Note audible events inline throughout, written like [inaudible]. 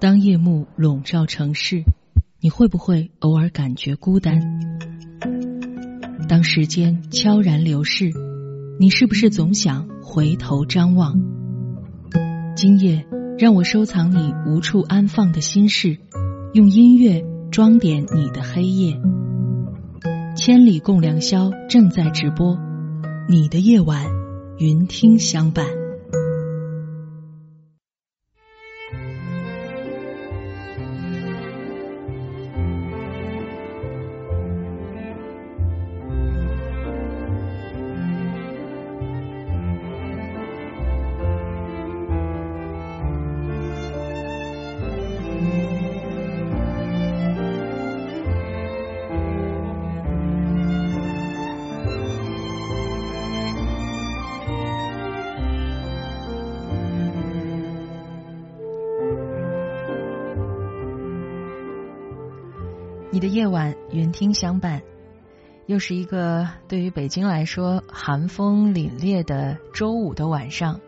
当夜幕笼罩城市，你会不会偶尔感觉孤单？当时间悄然流逝，你是不是总想回头张望？今夜，让我收藏你无处安放的心事，用音乐装点你的黑夜。千里共良宵正在直播，你的夜晚，云听相伴。听相伴。又是一个对于北京来说寒风凛冽的周五的晚上，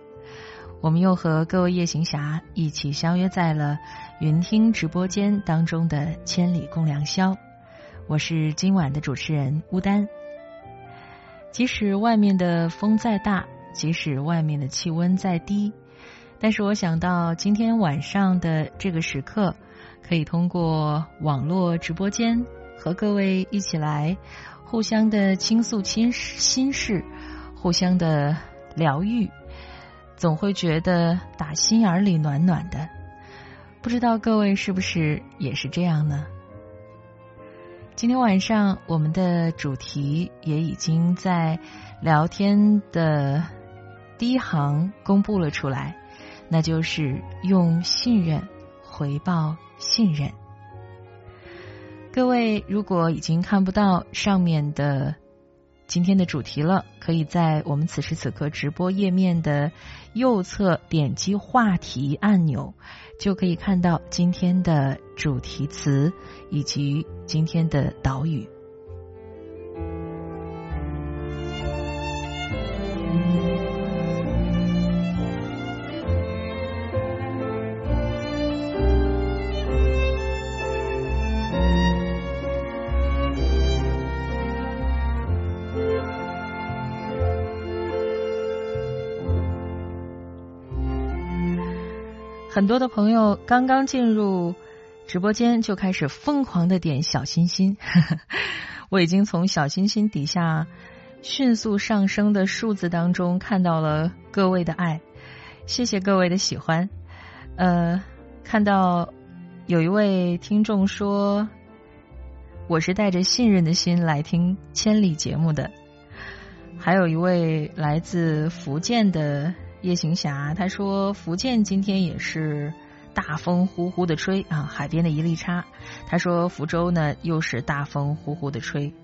我们又和各位夜行侠一起相约在了云听直播间当中的千里共良宵。我是今晚的主持人乌丹。即使外面的风再大，即使外面的气温再低，但是我想到今天晚上的这个时刻。可以通过网络直播间和各位一起来互相的倾诉心心事，互相的疗愈，总会觉得打心眼里暖暖的。不知道各位是不是也是这样呢？今天晚上我们的主题也已经在聊天的第一行公布了出来，那就是用信任回报。信任，各位，如果已经看不到上面的今天的主题了，可以在我们此时此刻直播页面的右侧点击话题按钮，就可以看到今天的主题词以及今天的导语。很多的朋友刚刚进入直播间就开始疯狂的点小心心，[laughs] 我已经从小心心底下迅速上升的数字当中看到了各位的爱，谢谢各位的喜欢。呃，看到有一位听众说，我是带着信任的心来听千里节目的，还有一位来自福建的。夜行侠他说：“福建今天也是大风呼呼的吹啊，海边的一粒沙。”他说：“福州呢又是大风呼呼的吹。”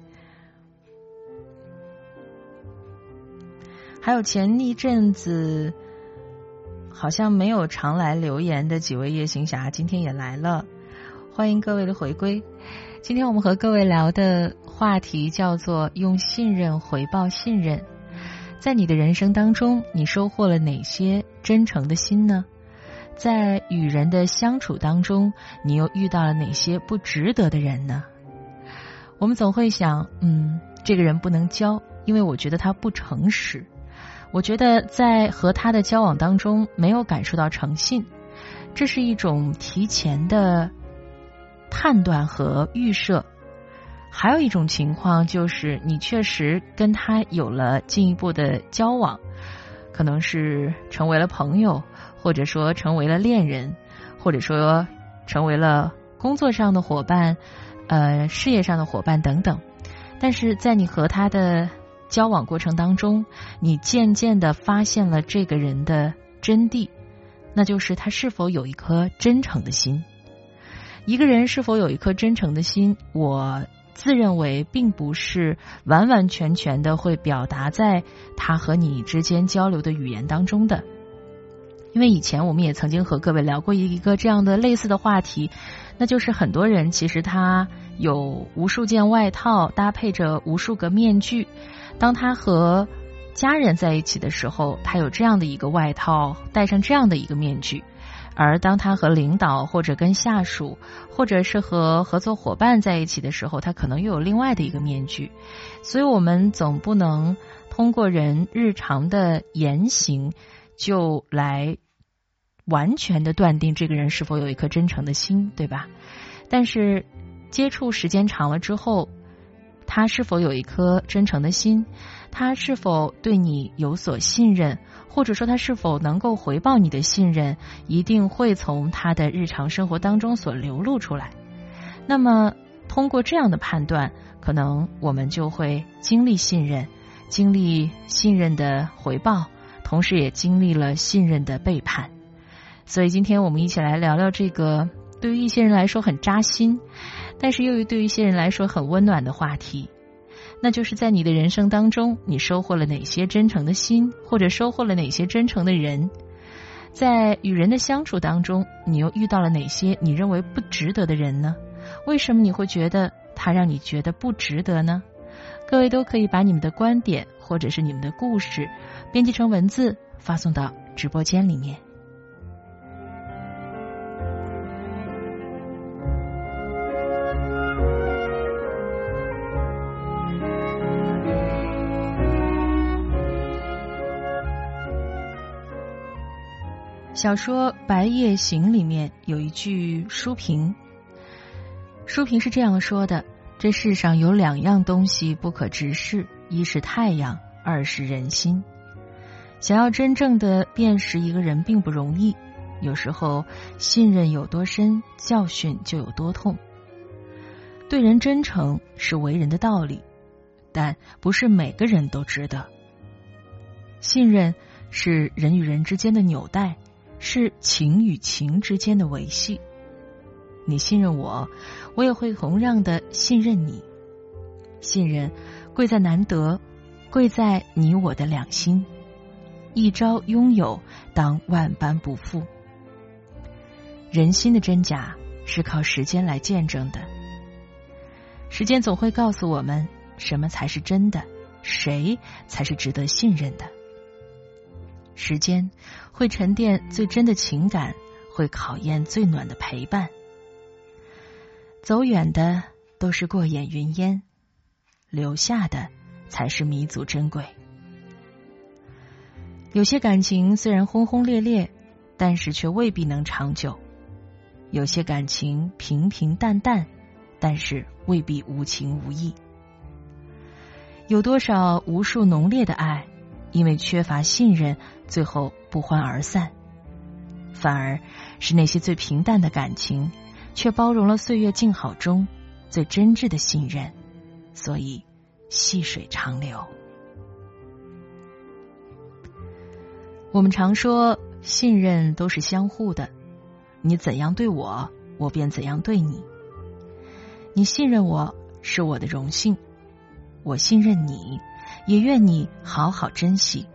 还有前一阵子好像没有常来留言的几位夜行侠，今天也来了，欢迎各位的回归。今天我们和各位聊的话题叫做“用信任回报信任”。在你的人生当中，你收获了哪些真诚的心呢？在与人的相处当中，你又遇到了哪些不值得的人呢？我们总会想，嗯，这个人不能交，因为我觉得他不诚实。我觉得在和他的交往当中没有感受到诚信，这是一种提前的判断和预设。还有一种情况就是，你确实跟他有了进一步的交往，可能是成为了朋友，或者说成为了恋人，或者说成为了工作上的伙伴，呃，事业上的伙伴等等。但是在你和他的交往过程当中，你渐渐的发现了这个人的真谛，那就是他是否有一颗真诚的心。一个人是否有一颗真诚的心，我。自认为并不是完完全全的会表达在他和你之间交流的语言当中的，因为以前我们也曾经和各位聊过一个这样的类似的话题，那就是很多人其实他有无数件外套，搭配着无数个面具，当他和家人在一起的时候，他有这样的一个外套，戴上这样的一个面具。而当他和领导或者跟下属，或者是和合作伙伴在一起的时候，他可能又有另外的一个面具。所以，我们总不能通过人日常的言行就来完全的断定这个人是否有一颗真诚的心，对吧？但是接触时间长了之后，他是否有一颗真诚的心？他是否对你有所信任？或者说他是否能够回报你的信任，一定会从他的日常生活当中所流露出来。那么，通过这样的判断，可能我们就会经历信任，经历信任的回报，同时也经历了信任的背叛。所以，今天我们一起来聊聊这个对于一些人来说很扎心，但是又对于一些人来说很温暖的话题。那就是在你的人生当中，你收获了哪些真诚的心，或者收获了哪些真诚的人？在与人的相处当中，你又遇到了哪些你认为不值得的人呢？为什么你会觉得他让你觉得不值得呢？各位都可以把你们的观点或者是你们的故事编辑成文字，发送到直播间里面。小说《白夜行》里面有一句书评，书评是这样说的：这世上有两样东西不可直视，一是太阳，二是人心。想要真正的辨识一个人并不容易，有时候信任有多深，教训就有多痛。对人真诚是为人的道理，但不是每个人都值得。信任是人与人之间的纽带。是情与情之间的维系。你信任我，我也会同样的信任你。信任贵在难得，贵在你我的两心。一朝拥有，当万般不负。人心的真假是靠时间来见证的。时间总会告诉我们什么才是真的，谁才是值得信任的。时间会沉淀最真的情感，会考验最暖的陪伴。走远的都是过眼云烟，留下的才是弥足珍贵。有些感情虽然轰轰烈烈，但是却未必能长久；有些感情平平淡淡，但是未必无情无义。有多少无数浓烈的爱？因为缺乏信任，最后不欢而散；反而是那些最平淡的感情，却包容了岁月静好中最真挚的信任，所以细水长流。我们常说，信任都是相互的，你怎样对我，我便怎样对你。你信任我是我的荣幸，我信任你。也愿你好好珍惜。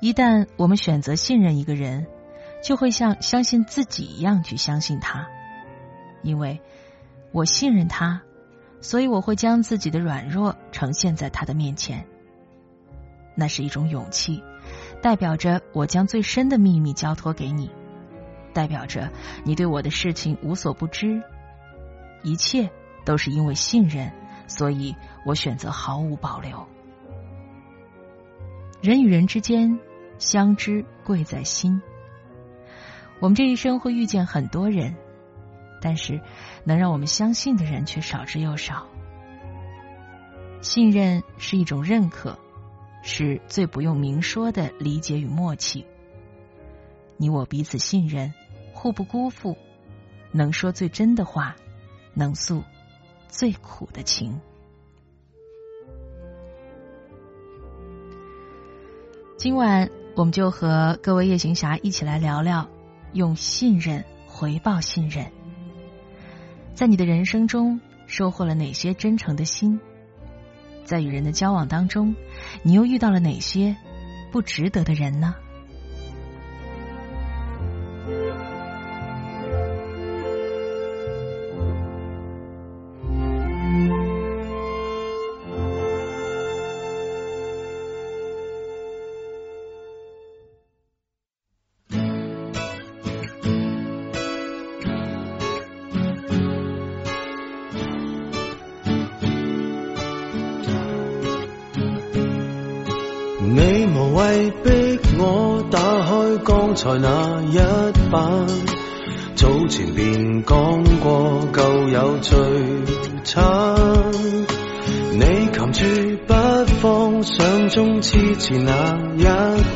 一旦我们选择信任一个人，就会像相信自己一样去相信他，因为我信任他，所以我会将自己的软弱呈现在他的面前。那是一种勇气，代表着我将最深的秘密交托给你，代表着你对我的事情无所不知，一切都是因为信任。所以我选择毫无保留。人与人之间相知贵在心。我们这一生会遇见很多人，但是能让我们相信的人却少之又少。信任是一种认可，是最不用明说的理解与默契。你我彼此信任，互不辜负，能说最真的话，能诉。最苦的情。今晚我们就和各位夜行侠一起来聊聊，用信任回报信任。在你的人生中，收获了哪些真诚的心？在与人的交往当中，你又遇到了哪些不值得的人呢？才那一版，早前便讲过旧有最惨。你擒住不放，想中之前那一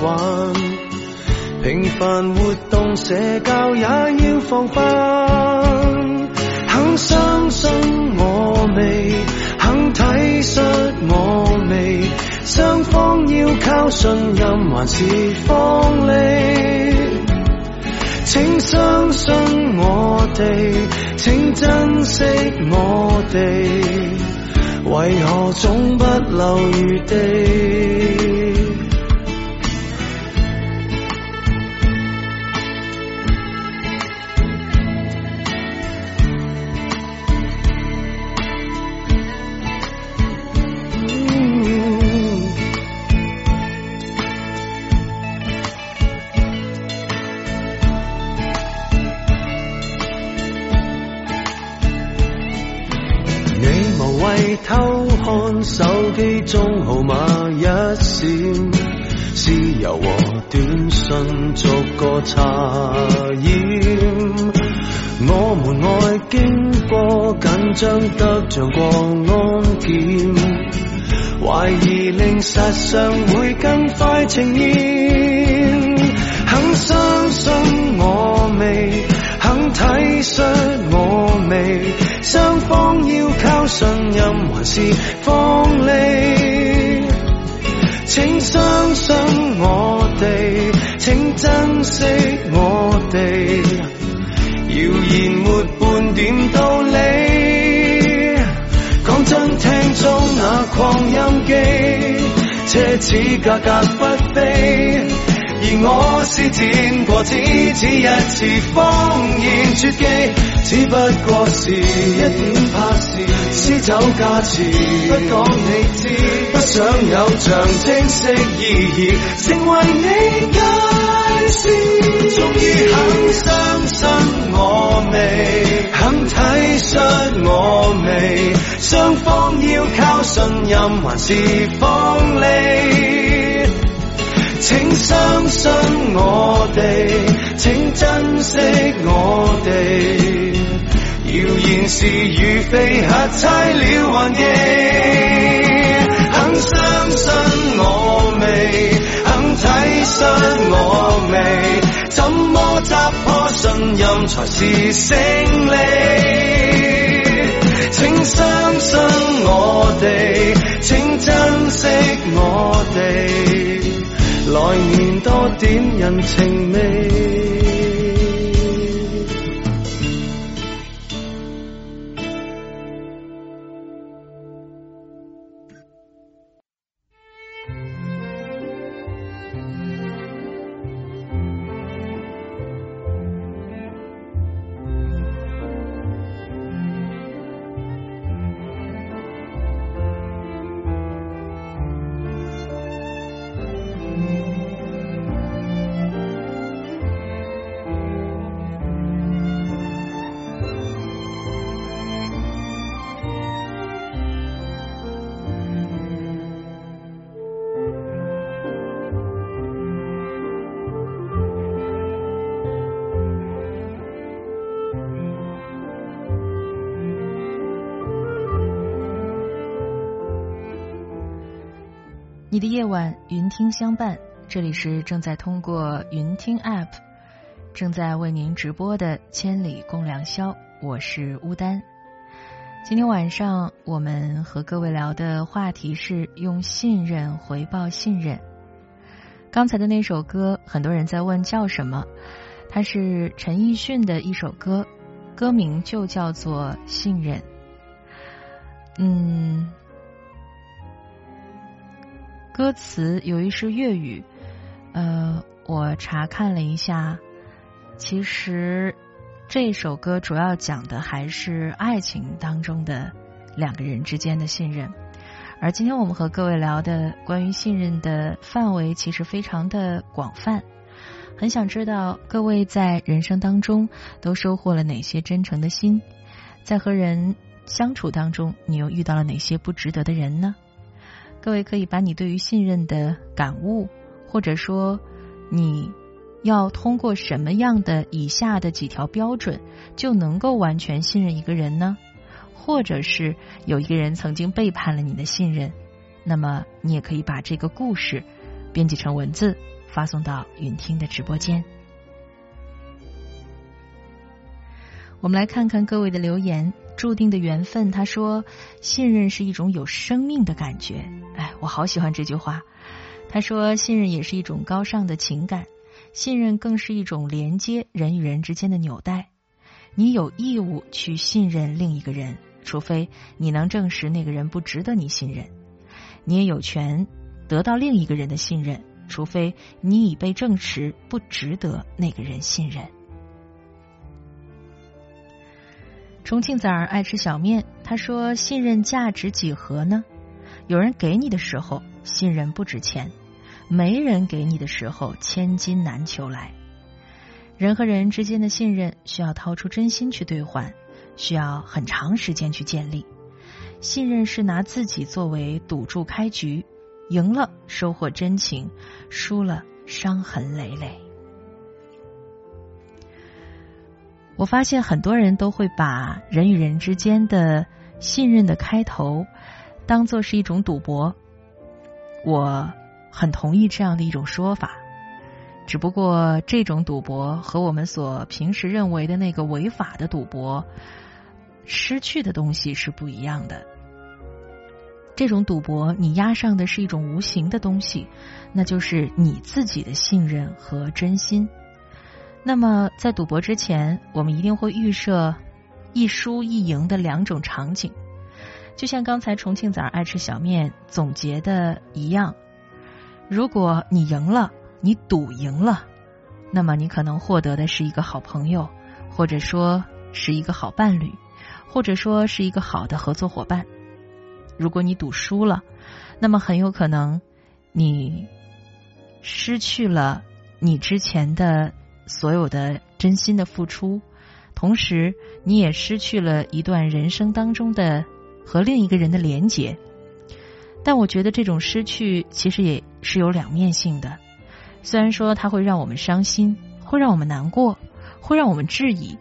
环，平凡活动社交也要防范。肯相信我未，肯体恤我未，双方要靠信任还是放利？请相信我哋，请珍惜我哋。为何总不留余地？偷看手机中号码一闪，私邮和短信逐个查验。我们爱经过紧张得像过安检，怀疑令实相会更快呈现。肯相信我未，体恤我未。双方要靠信任还是放利？请相信我哋，请珍惜我哋。谣言没半点道理。讲真，听中那扩音机，奢侈价格不菲。而我施展过只此一次谎言绝技，只不过是一点怕事，撕走价钱，不讲你知，不想有象征式意义，成为你界线。终于肯相信我未，肯体恤我未，双方要靠信任还是放利？请相信我哋，请珍惜我哋。谣言是与非，吓猜了还记。肯相信我未，肯体恤我未。怎么砸破信任才是胜利？请相信我哋，请珍惜我哋。来年多点人情味。云听相伴。这里是正在通过云听 App 正在为您直播的《千里共良宵》，我是乌丹。今天晚上我们和各位聊的话题是用信任回报信任。刚才的那首歌，很多人在问叫什么？它是陈奕迅的一首歌，歌名就叫做《信任》。嗯。歌词由于是粤语，呃，我查看了一下，其实这首歌主要讲的还是爱情当中的两个人之间的信任。而今天我们和各位聊的关于信任的范围，其实非常的广泛。很想知道各位在人生当中都收获了哪些真诚的心，在和人相处当中，你又遇到了哪些不值得的人呢？各位可以把你对于信任的感悟，或者说你要通过什么样的以下的几条标准就能够完全信任一个人呢？或者是有一个人曾经背叛了你的信任，那么你也可以把这个故事编辑成文字，发送到云听的直播间。我们来看看各位的留言。注定的缘分，他说：“信任是一种有生命的感觉。”哎，我好喜欢这句话。他说：“信任也是一种高尚的情感，信任更是一种连接人与人之间的纽带。你有义务去信任另一个人。”除非你能证实那个人不值得你信任，你也有权得到另一个人的信任。除非你已被证实不值得那个人信任。重庆崽儿爱吃小面，他说：“信任价值几何呢？有人给你的时候，信任不值钱；没人给你的时候，千金难求来。人和人之间的信任，需要掏出真心去兑换。”需要很长时间去建立信任，是拿自己作为赌注开局，赢了收获真情，输了伤痕累累。我发现很多人都会把人与人之间的信任的开头当做是一种赌博，我很同意这样的一种说法。只不过这种赌博和我们所平时认为的那个违法的赌博。失去的东西是不一样的。这种赌博，你押上的是一种无形的东西，那就是你自己的信任和真心。那么，在赌博之前，我们一定会预设一输一赢的两种场景。就像刚才重庆崽爱吃小面总结的一样，如果你赢了，你赌赢了，那么你可能获得的是一个好朋友，或者说是一个好伴侣。或者说是一个好的合作伙伴。如果你赌输了，那么很有可能你失去了你之前的所有的真心的付出，同时你也失去了一段人生当中的和另一个人的连结。但我觉得这种失去其实也是有两面性的，虽然说它会让我们伤心，会让我们难过，会让我们质疑。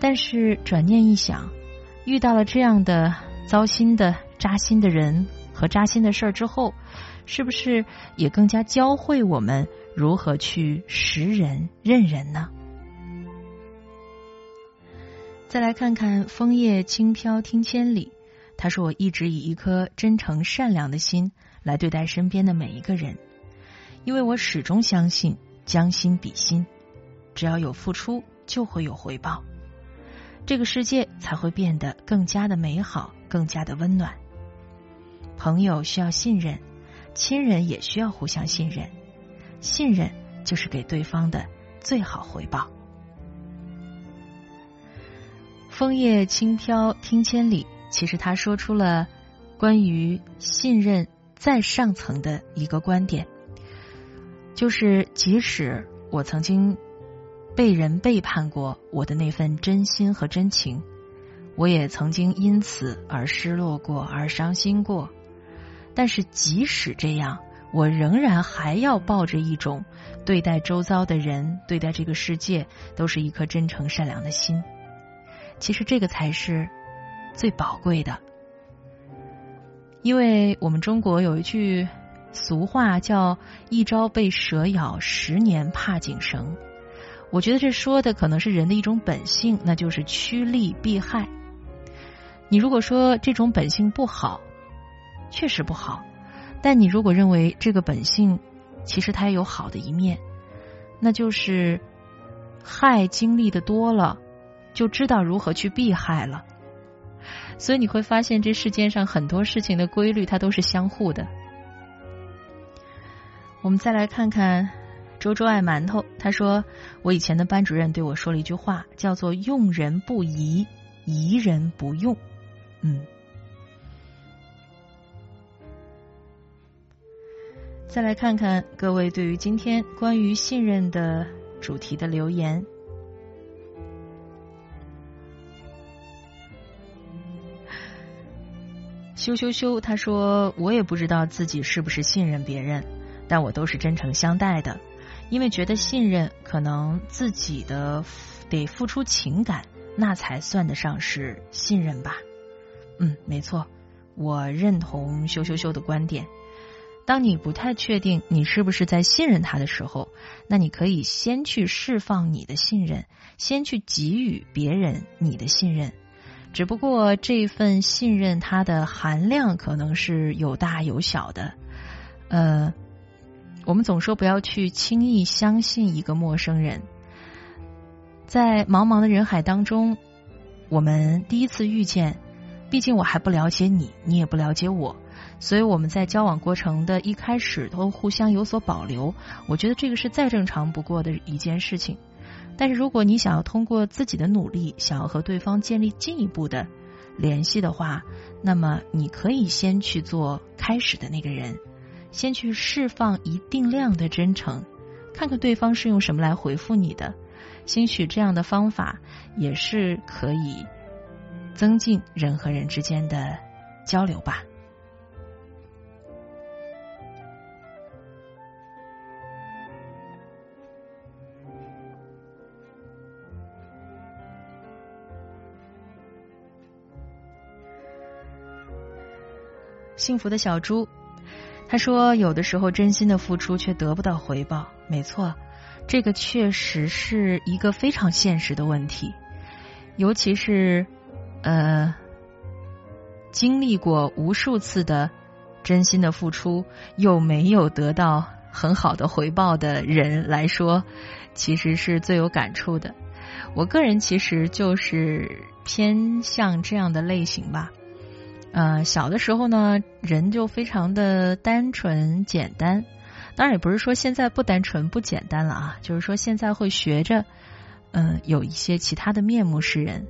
但是转念一想，遇到了这样的糟心的、扎心的人和扎心的事儿之后，是不是也更加教会我们如何去识人、认人呢？再来看看枫叶轻飘听千里，他说：“我一直以一颗真诚善良的心来对待身边的每一个人，因为我始终相信将心比心，只要有付出，就会有回报。”这个世界才会变得更加的美好，更加的温暖。朋友需要信任，亲人也需要互相信任。信任就是给对方的最好回报。枫叶轻飘听千里，其实他说出了关于信任再上层的一个观点，就是即使我曾经。被人背叛过我的那份真心和真情，我也曾经因此而失落过，而伤心过。但是即使这样，我仍然还要抱着一种对待周遭的人、对待这个世界都是一颗真诚善良的心。其实这个才是最宝贵的，因为我们中国有一句俗话叫“一朝被蛇咬，十年怕井绳”。我觉得这说的可能是人的一种本性，那就是趋利避害。你如果说这种本性不好，确实不好，但你如果认为这个本性其实它也有好的一面，那就是害经历的多了，就知道如何去避害了。所以你会发现，这世界上很多事情的规律它都是相互的。我们再来看看。周周爱馒头，他说：“我以前的班主任对我说了一句话，叫做‘用人不疑，疑人不用’。”嗯，再来看看各位对于今天关于信任的主题的留言。羞羞羞，他说：“我也不知道自己是不是信任别人。”但我都是真诚相待的，因为觉得信任可能自己的得付出情感，那才算得上是信任吧。嗯，没错，我认同羞羞羞的观点。当你不太确定你是不是在信任他的时候，那你可以先去释放你的信任，先去给予别人你的信任。只不过这份信任它的含量可能是有大有小的。呃，我们总说不要去轻易相信一个陌生人，在茫茫的人海当中，我们第一次遇见，毕竟我还不了解你，你也不了解我。所以我们在交往过程的一开始都互相有所保留，我觉得这个是再正常不过的一件事情。但是如果你想要通过自己的努力，想要和对方建立进一步的联系的话，那么你可以先去做开始的那个人，先去释放一定量的真诚，看看对方是用什么来回复你的。兴许这样的方法也是可以增进人和人之间的交流吧。幸福的小猪，他说：“有的时候真心的付出却得不到回报。没错，这个确实是一个非常现实的问题。尤其是呃，经历过无数次的真心的付出又没有得到很好的回报的人来说，其实是最有感触的。我个人其实就是偏向这样的类型吧。”呃，小的时候呢，人就非常的单纯简单。当然，也不是说现在不单纯不简单了啊，就是说现在会学着，嗯，有一些其他的面目示人。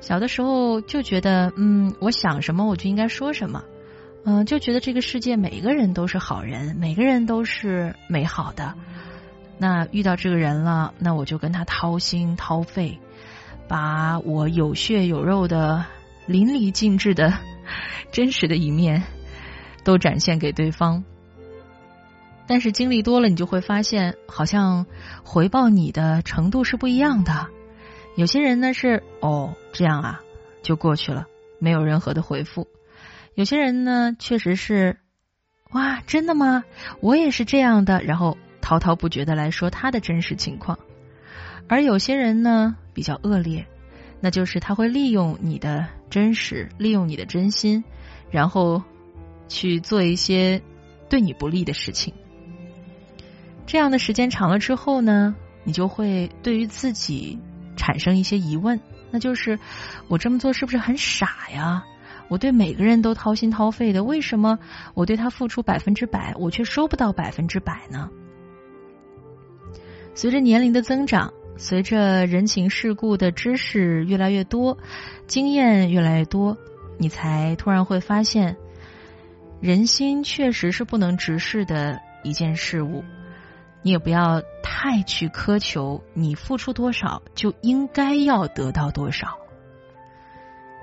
小的时候就觉得，嗯，我想什么我就应该说什么，嗯，就觉得这个世界每一个人都是好人，每个人都是美好的。那遇到这个人了，那我就跟他掏心掏肺，把我有血有肉的淋漓尽致的。[laughs] 真实的一面都展现给对方，但是经历多了，你就会发现，好像回报你的程度是不一样的。有些人呢是哦这样啊，就过去了，没有任何的回复；有些人呢确实是哇，真的吗？我也是这样的，然后滔滔不绝的来说他的真实情况。而有些人呢比较恶劣，那就是他会利用你的真实，利用你的真心。然后去做一些对你不利的事情，这样的时间长了之后呢，你就会对于自己产生一些疑问，那就是我这么做是不是很傻呀？我对每个人都掏心掏肺的，为什么我对他付出百分之百，我却收不到百分之百呢？随着年龄的增长，随着人情世故的知识越来越多，经验越来越多。你才突然会发现，人心确实是不能直视的一件事物。你也不要太去苛求，你付出多少就应该要得到多少，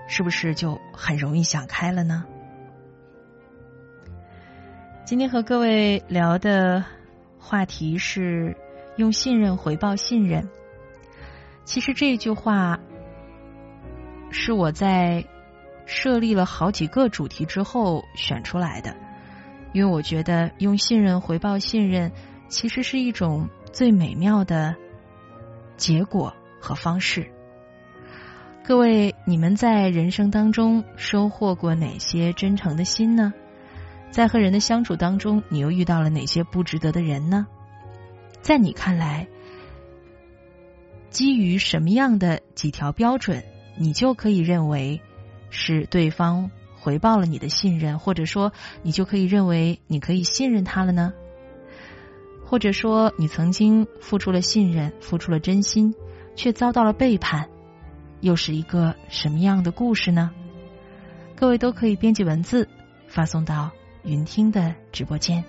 是不是就很容易想开了呢？今天和各位聊的话题是用信任回报信任。其实这句话是我在。设立了好几个主题之后选出来的，因为我觉得用信任回报信任，其实是一种最美妙的结果和方式。各位，你们在人生当中收获过哪些真诚的心呢？在和人的相处当中，你又遇到了哪些不值得的人呢？在你看来，基于什么样的几条标准，你就可以认为？是对方回报了你的信任，或者说你就可以认为你可以信任他了呢？或者说你曾经付出了信任，付出了真心，却遭到了背叛，又是一个什么样的故事呢？各位都可以编辑文字发送到云听的直播间。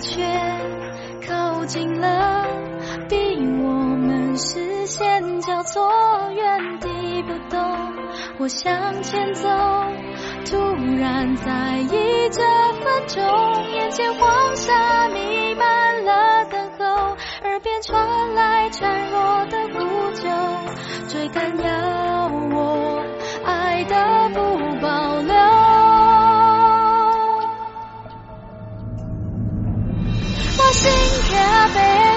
却靠近了，逼我们视线交错，原地不动。我向前走，突然在意这分钟，眼前黄沙弥漫了等候，耳边传来孱弱的呼救，追赶要。a.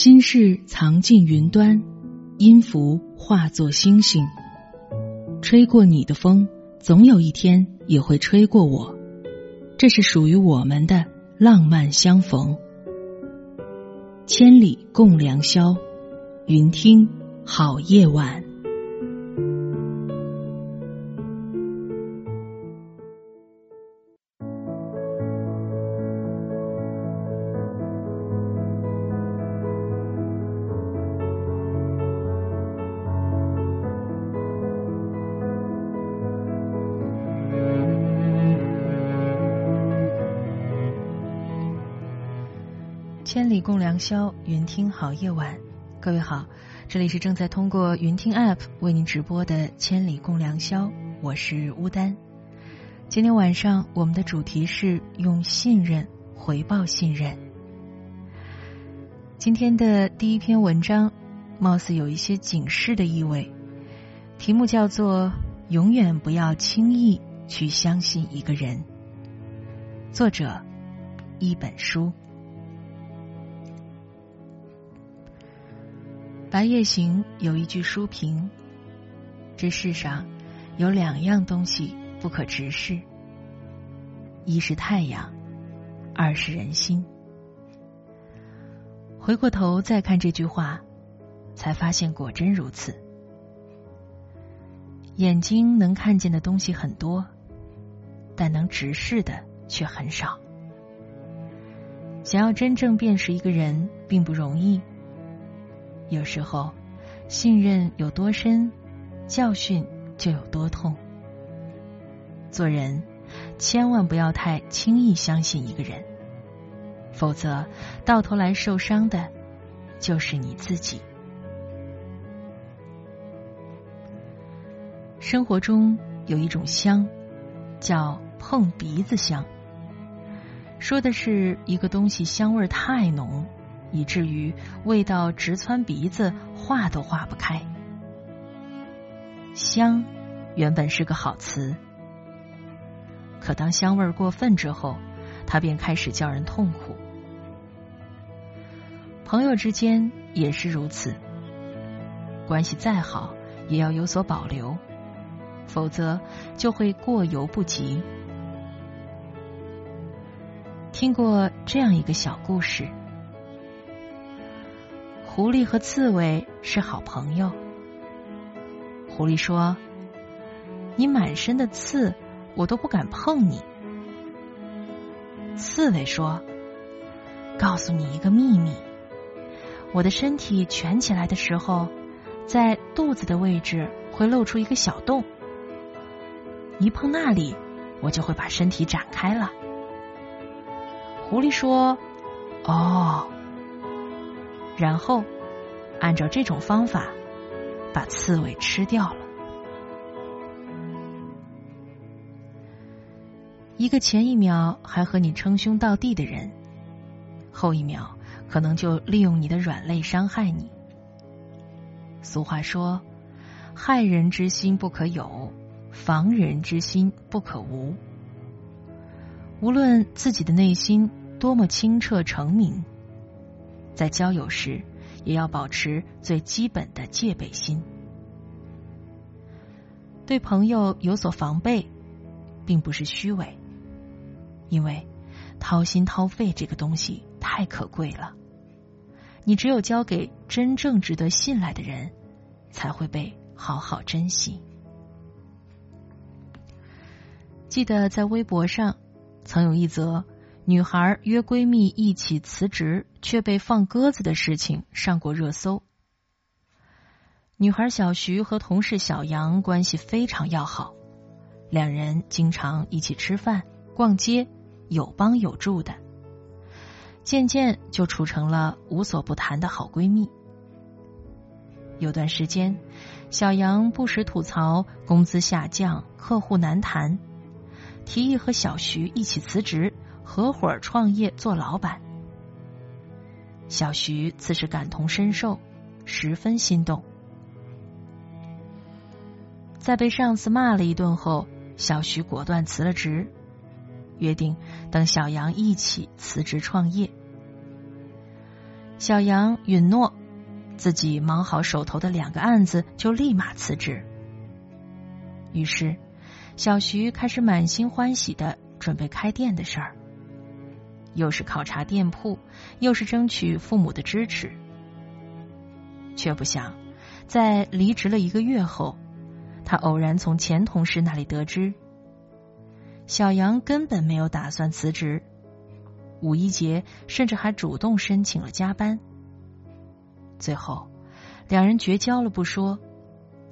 心事藏进云端音符化作星星。吹过你的风总有一天也会吹过我。这是属于我们的浪漫相逢。千里共良宵云听好夜晚。良宵，云听好夜晚。各位好，这里是正在通过云听 App 为您直播的《千里共良宵》，我是乌丹。今天晚上我们的主题是用信任回报信任。今天的第一篇文章，貌似有一些警示的意味，题目叫做“永远不要轻易去相信一个人”，作者一本书。白夜行有一句书评：这世上有两样东西不可直视，一是太阳，二是人心。回过头再看这句话，才发现果真如此。眼睛能看见的东西很多，但能直视的却很少。想要真正辨识一个人，并不容易。有时候，信任有多深，教训就有多痛。做人，千万不要太轻易相信一个人，否则到头来受伤的，就是你自己。生活中有一种香，叫碰鼻子香，说的是一个东西香味太浓。以至于味道直窜鼻子，化都化不开。香原本是个好词，可当香味过分之后，它便开始叫人痛苦。朋友之间也是如此，关系再好也要有所保留，否则就会过犹不及。听过这样一个小故事。狐狸和刺猬是好朋友。狐狸说：“你满身的刺，我都不敢碰你。”刺猬说：“告诉你一个秘密，我的身体蜷起来的时候，在肚子的位置会露出一个小洞，一碰那里，我就会把身体展开了。”狐狸说：“哦。”然后，按照这种方法，把刺猬吃掉了。一个前一秒还和你称兄道弟的人，后一秒可能就利用你的软肋伤害你。俗话说：“害人之心不可有，防人之心不可无。”无论自己的内心多么清澈澄明。在交友时，也要保持最基本的戒备心。对朋友有所防备，并不是虚伪，因为掏心掏肺这个东西太可贵了。你只有交给真正值得信赖的人，才会被好好珍惜。记得在微博上，曾有一则。女孩约闺蜜一起辞职，却被放鸽子的事情上过热搜。女孩小徐和同事小杨关系非常要好，两人经常一起吃饭、逛街，有帮有助的，渐渐就处成了无所不谈的好闺蜜。有段时间，小杨不时吐槽工资下降、客户难谈，提议和小徐一起辞职。合伙创业做老板，小徐此时感同身受，十分心动。在被上司骂了一顿后，小徐果断辞了职，约定等小杨一起辞职创业。小杨允诺，自己忙好手头的两个案子就立马辞职。于是，小徐开始满心欢喜的准备开店的事儿。又是考察店铺，又是争取父母的支持，却不想在离职了一个月后，他偶然从前同事那里得知，小杨根本没有打算辞职，五一节甚至还主动申请了加班。最后，两人绝交了不说，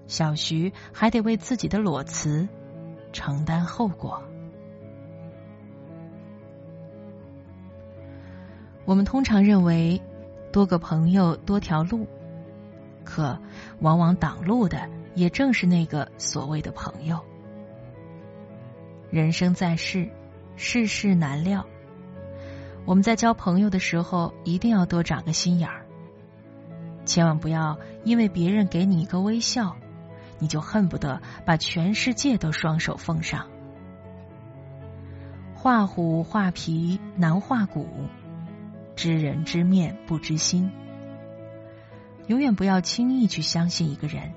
小徐还得为自己的裸辞承担后果。我们通常认为，多个朋友多条路，可往往挡路的也正是那个所谓的朋友。人生在世，世事难料。我们在交朋友的时候，一定要多长个心眼儿，千万不要因为别人给你一个微笑，你就恨不得把全世界都双手奉上。画虎画皮难画骨。知人知面不知心，永远不要轻易去相信一个人，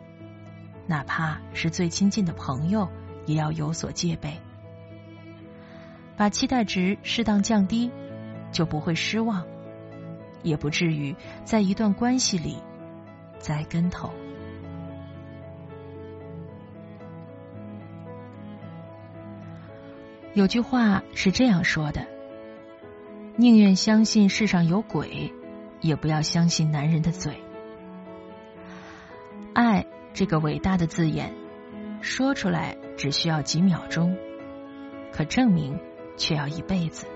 哪怕是最亲近的朋友，也要有所戒备。把期待值适当降低，就不会失望，也不至于在一段关系里栽跟头。有句话是这样说的。宁愿相信世上有鬼，也不要相信男人的嘴。爱这个伟大的字眼，说出来只需要几秒钟，可证明却要一辈子。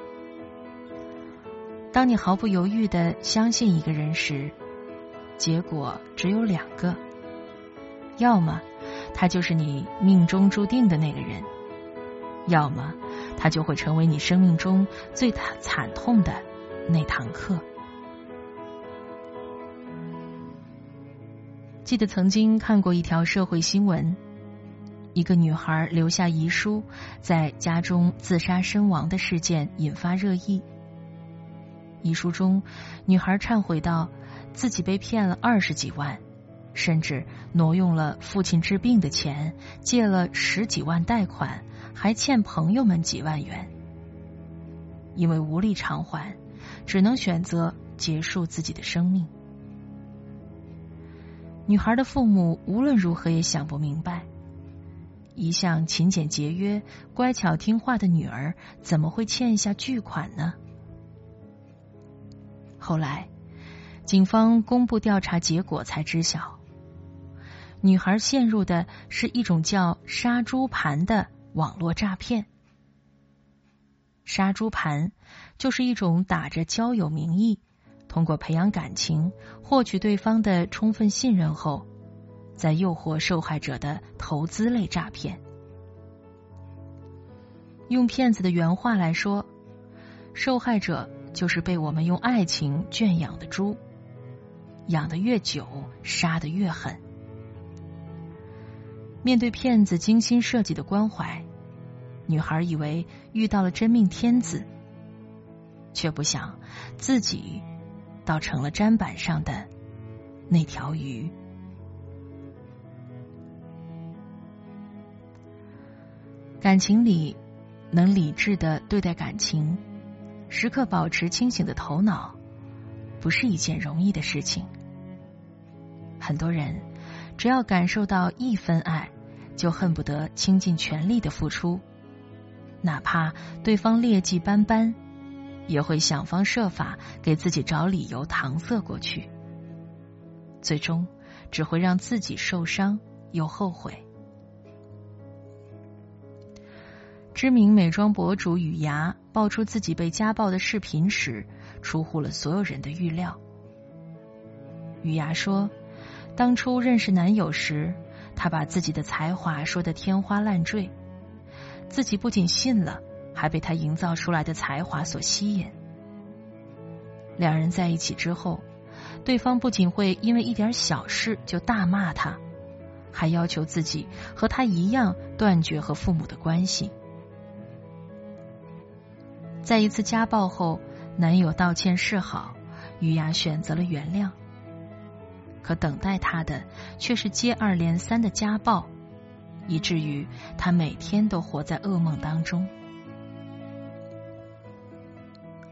当你毫不犹豫的相信一个人时，结果只有两个：要么他就是你命中注定的那个人，要么。他就会成为你生命中最惨惨痛的那堂课。记得曾经看过一条社会新闻，一个女孩留下遗书，在家中自杀身亡的事件引发热议。遗书中，女孩忏悔道，自己被骗了二十几万，甚至挪用了父亲治病的钱，借了十几万贷款。还欠朋友们几万元，因为无力偿还，只能选择结束自己的生命。女孩的父母无论如何也想不明白，一向勤俭节约、乖巧听话的女儿怎么会欠下巨款呢？后来，警方公布调查结果，才知晓，女孩陷入的是一种叫“杀猪盘”的。网络诈骗、杀猪盘，就是一种打着交友名义，通过培养感情、获取对方的充分信任后，再诱惑受害者的投资类诈骗。用骗子的原话来说，受害者就是被我们用爱情圈养的猪，养的越久，杀的越狠。面对骗子精心设计的关怀，女孩以为遇到了真命天子，却不想自己倒成了砧板上的那条鱼。感情里，能理智的对待感情，时刻保持清醒的头脑，不是一件容易的事情。很多人只要感受到一分爱。就恨不得倾尽全力的付出，哪怕对方劣迹斑斑，也会想方设法给自己找理由搪塞过去，最终只会让自己受伤又后悔。知名美妆博主雨芽爆出自己被家暴的视频时，出乎了所有人的预料。雨芽说，当初认识男友时。他把自己的才华说得天花乱坠，自己不仅信了，还被他营造出来的才华所吸引。两人在一起之后，对方不仅会因为一点小事就大骂他，还要求自己和他一样断绝和父母的关系。在一次家暴后，男友道歉示好，于雅选择了原谅。可等待他的却是接二连三的家暴，以至于他每天都活在噩梦当中。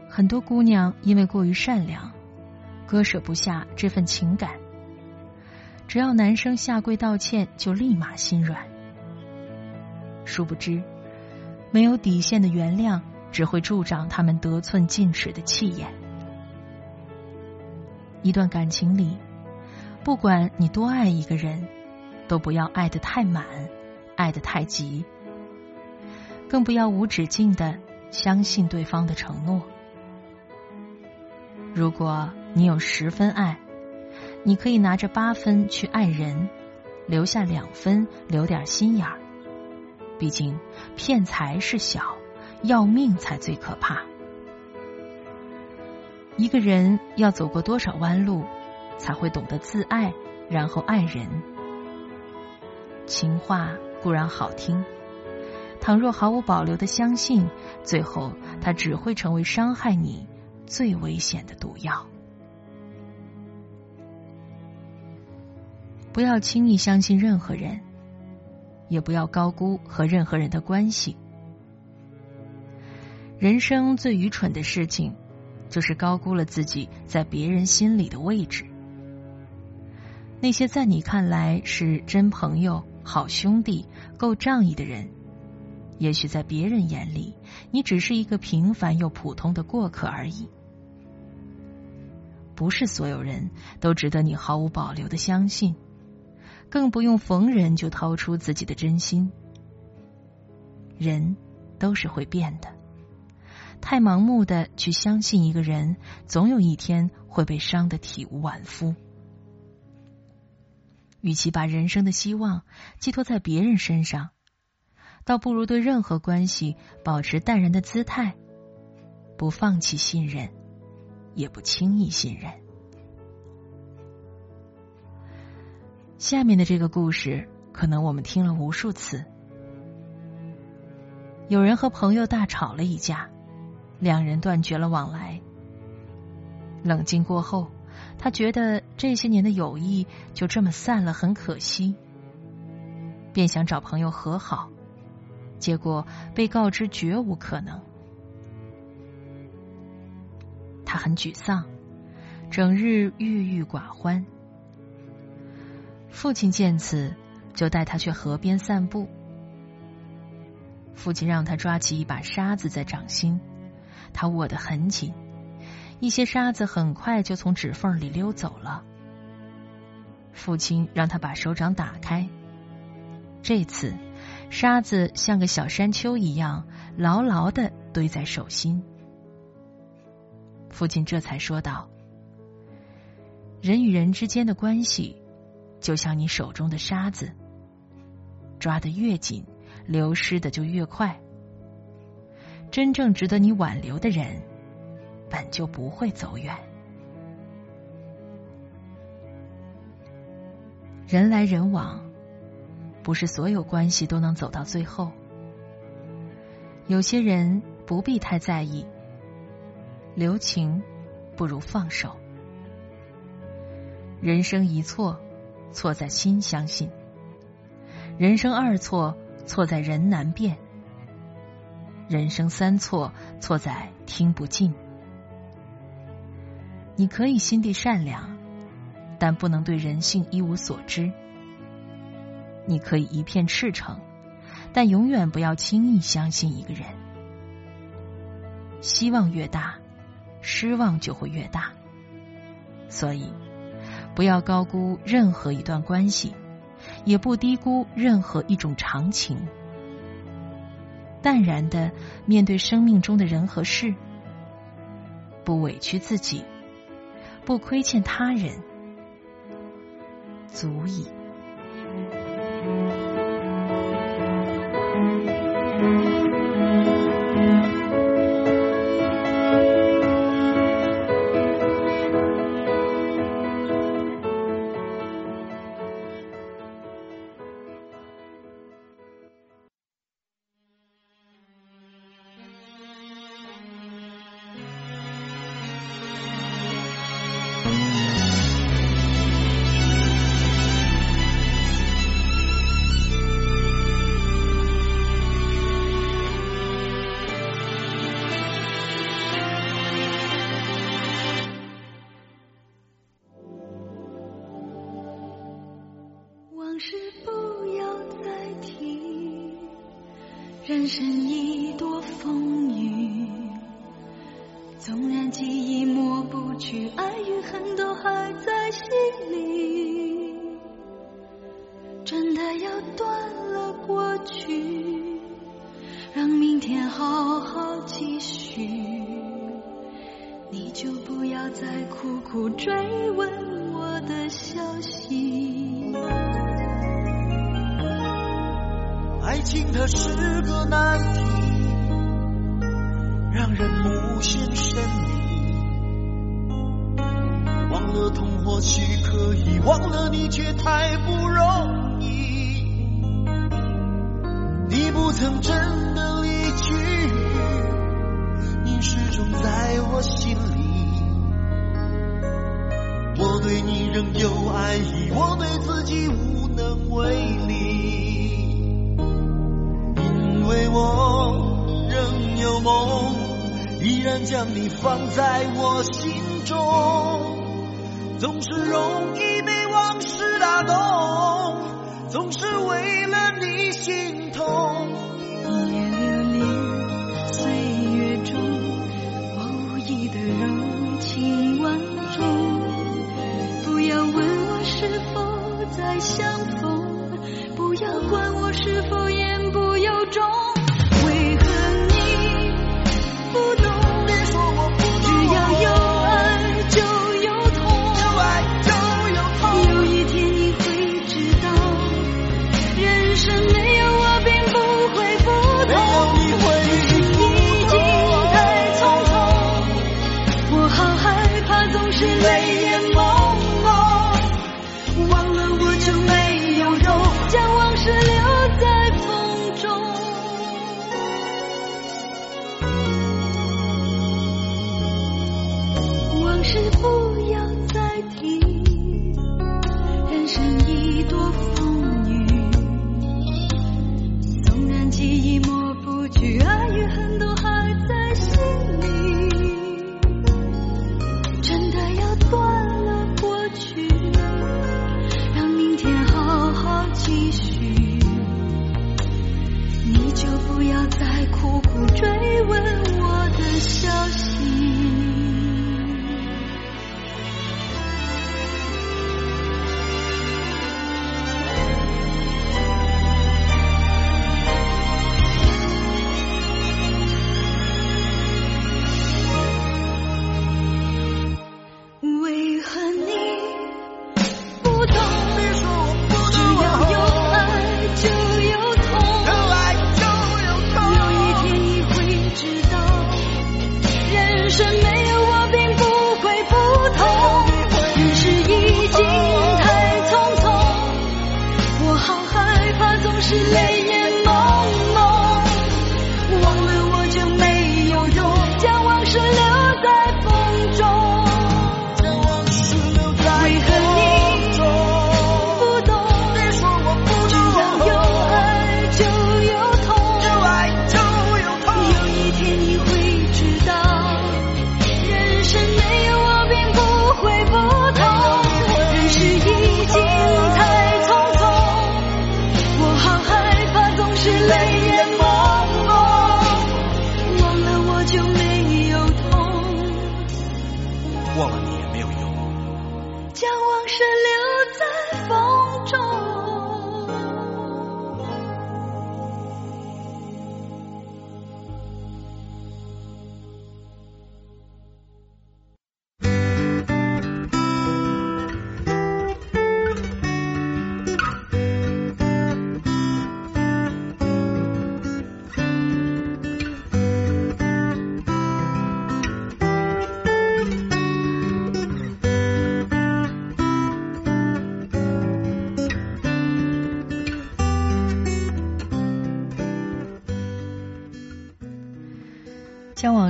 很多姑娘因为过于善良，割舍不下这份情感，只要男生下跪道歉，就立马心软。殊不知，没有底线的原谅只会助长他们得寸进尺的气焰。一段感情里。不管你多爱一个人，都不要爱得太满，爱得太急，更不要无止境的相信对方的承诺。如果你有十分爱，你可以拿着八分去爱人，留下两分留点心眼儿。毕竟骗财是小，要命才最可怕。一个人要走过多少弯路，才会懂得自爱，然后爱人？情话固然好听，倘若毫无保留的相信，最后它只会成为伤害你最危险的毒药。不要轻易相信任何人，也不要高估和任何人的关系。人生最愚蠢的事情。就是高估了自己在别人心里的位置。那些在你看来是真朋友、好兄弟、够仗义的人，也许在别人眼里，你只是一个平凡又普通的过客而已。不是所有人都值得你毫无保留的相信，更不用逢人就掏出自己的真心。人都是会变的。太盲目的去相信一个人，总有一天会被伤得体无完肤。与其把人生的希望寄托在别人身上，倒不如对任何关系保持淡然的姿态，不放弃信任，也不轻易信任。下面的这个故事，可能我们听了无数次。有人和朋友大吵了一架。两人断绝了往来。冷静过后，他觉得这些年的友谊就这么散了，很可惜，便想找朋友和好，结果被告知绝无可能。他很沮丧，整日郁郁寡欢。父亲见此，就带他去河边散步。父亲让他抓起一把沙子在掌心。他握得很紧，一些沙子很快就从指缝里溜走了。父亲让他把手掌打开，这次沙子像个小山丘一样牢牢的堆在手心。父亲这才说道：“人与人之间的关系，就像你手中的沙子，抓得越紧，流失的就越快。”真正值得你挽留的人，本就不会走远。人来人往，不是所有关系都能走到最后。有些人不必太在意，留情不如放手。人生一错，错在心相信；人生二错，错在人难辨。人生三错，错在听不进。你可以心地善良，但不能对人性一无所知。你可以一片赤诚，但永远不要轻易相信一个人。希望越大，失望就会越大。所以，不要高估任何一段关系，也不低估任何一种长情。淡然的面对生命中的人和事，不委屈自己，不亏欠他人，足矣。生没有我并不会不同。只是已经太匆匆，我好害怕总是泪。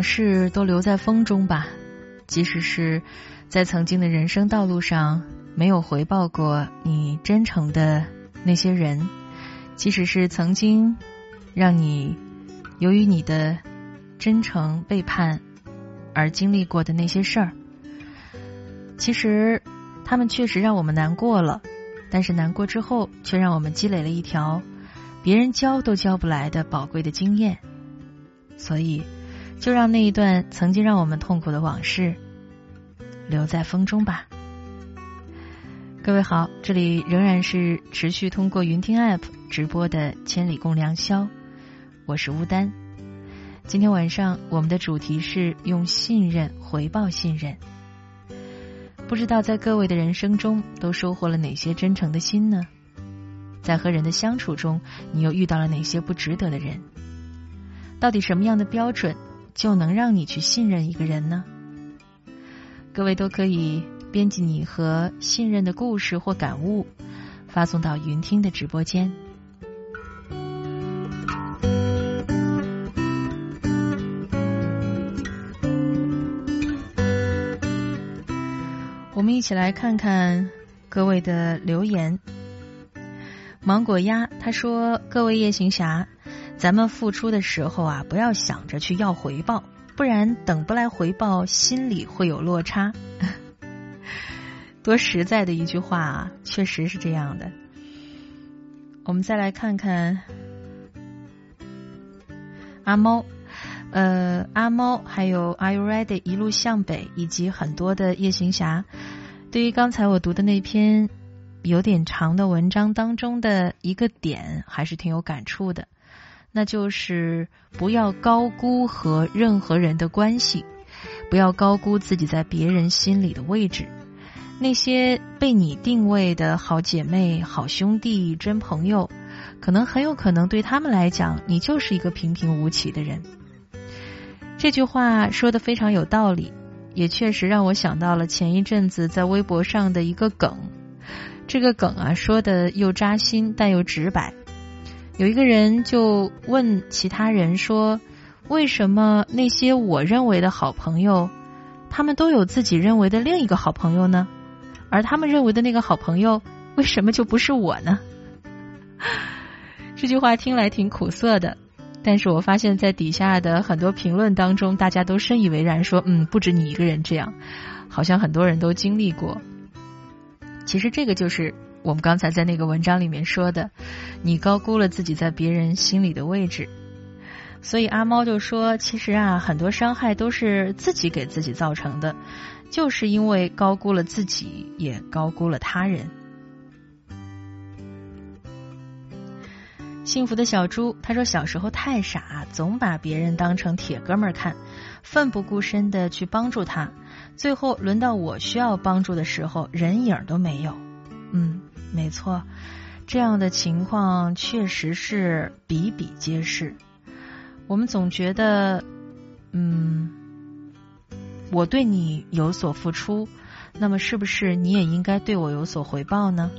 事都留在风中吧。即使是在曾经的人生道路上没有回报过你真诚的那些人即使是曾经让你由于你的真诚背叛而经历过的那些事儿其实他们确实让我们难过了但是难过之后却让我们积累了一条别人教都教不来的宝贵的经验。所以就让那一段曾经让我们痛苦的往事留在风中吧。各位好这里仍然是持续通过云听 app 直播的千里共良宵我是乌丹。今天晚上我们的主题是用信任回报信任。不知道在各位的人生中都收获了哪些真诚的心呢？在和人的相处中你又遇到了哪些不值得的人？到底什么样的标准就能让你去信任一个人呢？各位都可以编辑你和信任的故事或感悟，发送到云听的直播间。我们一起来看看各位的留言。芒果鸭他说：“各位夜行侠，咱们付出的时候啊，不要想着去要回报，不然等不来回报，心里会有落差。[laughs] ”多实在的一句话啊，确实是这样的。我们再来看看阿猫，呃，阿猫还有 Are you ready？一路向北，以及很多的夜行侠。对于刚才我读的那篇有点长的文章当中的一个点，还是挺有感触的，那就是不要高估和任何人的关系，不要高估自己在别人心里的位置。那些被你定位的好姐妹、好兄弟、真朋友，可能很有可能对他们来讲，你就是一个平平无奇的人。这句话说的非常有道理。也确实让我想到了前一阵子在微博上的一个梗，这个梗啊说的又扎心但又直白。有一个人就问其他人说：“为什么那些我认为的好朋友，他们都有自己认为的另一个好朋友呢？而他们认为的那个好朋友，为什么就不是我呢？” [laughs] 这句话听来挺苦涩的。但是我发现，在底下的很多评论当中，大家都深以为然，说：“嗯，不止你一个人这样，好像很多人都经历过。”其实这个就是我们刚才在那个文章里面说的，你高估了自己在别人心里的位置。所以阿猫就说：“其实啊，很多伤害都是自己给自己造成的，就是因为高估了自己，也高估了他人。”幸福的小猪他说：“小时候太傻，总把别人当成铁哥们儿看，奋不顾身的去帮助他，最后轮到我需要帮助的时候，人影都没有。”嗯，没错，这样的情况确实是比比皆是。我们总觉得，嗯，我对你有所付出，那么是不是你也应该对我有所回报呢？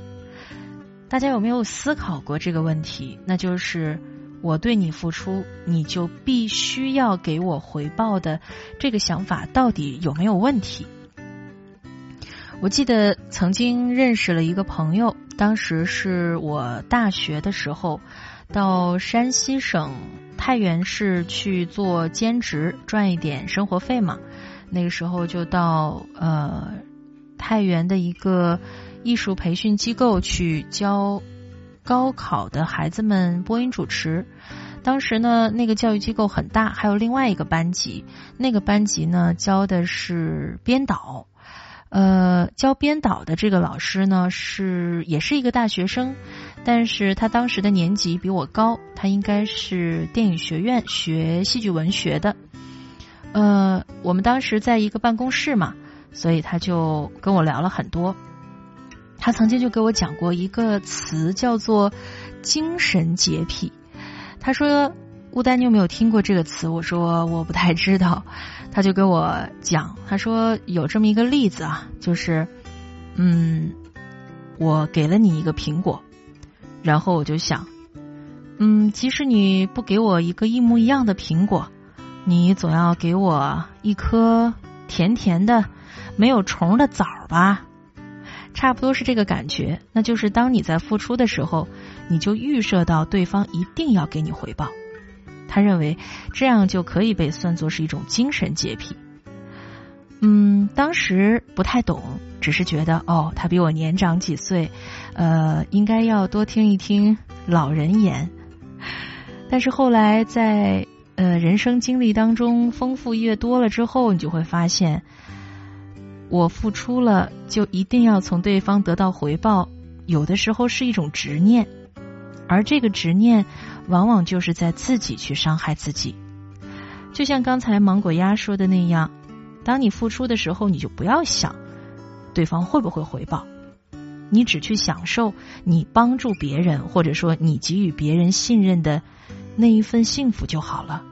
大家有没有思考过这个问题？那就是我对你付出，你就必须要给我回报的这个想法到底有没有问题？我记得曾经认识了一个朋友，当时是我大学的时候到山西省太原市去做兼职，赚一点生活费嘛。那个时候就到呃太原的一个。艺术培训机构去教高考的孩子们播音主持。当时呢，那个教育机构很大，还有另外一个班级。那个班级呢，教的是编导。呃，教编导的这个老师呢，是也是一个大学生，但是他当时的年级比我高，他应该是电影学院学戏剧文学的。呃，我们当时在一个办公室嘛，所以他就跟我聊了很多。他曾经就给我讲过一个词，叫做“精神洁癖”。他说：“乌丹，你有没有听过这个词？”我说：“我不太知道。”他就跟我讲，他说有这么一个例子啊，就是，嗯，我给了你一个苹果，然后我就想，嗯，即使你不给我一个一模一样的苹果，你总要给我一颗甜甜的、没有虫的枣吧。差不多是这个感觉，那就是当你在付出的时候，你就预设到对方一定要给你回报。他认为这样就可以被算作是一种精神洁癖。嗯，当时不太懂，只是觉得哦，他比我年长几岁，呃，应该要多听一听老人言。但是后来在呃人生经历当中丰富越多了之后，你就会发现。我付出了，就一定要从对方得到回报，有的时候是一种执念，而这个执念，往往就是在自己去伤害自己。就像刚才芒果鸭说的那样，当你付出的时候，你就不要想对方会不会回报，你只去享受你帮助别人，或者说你给予别人信任的那一份幸福就好了。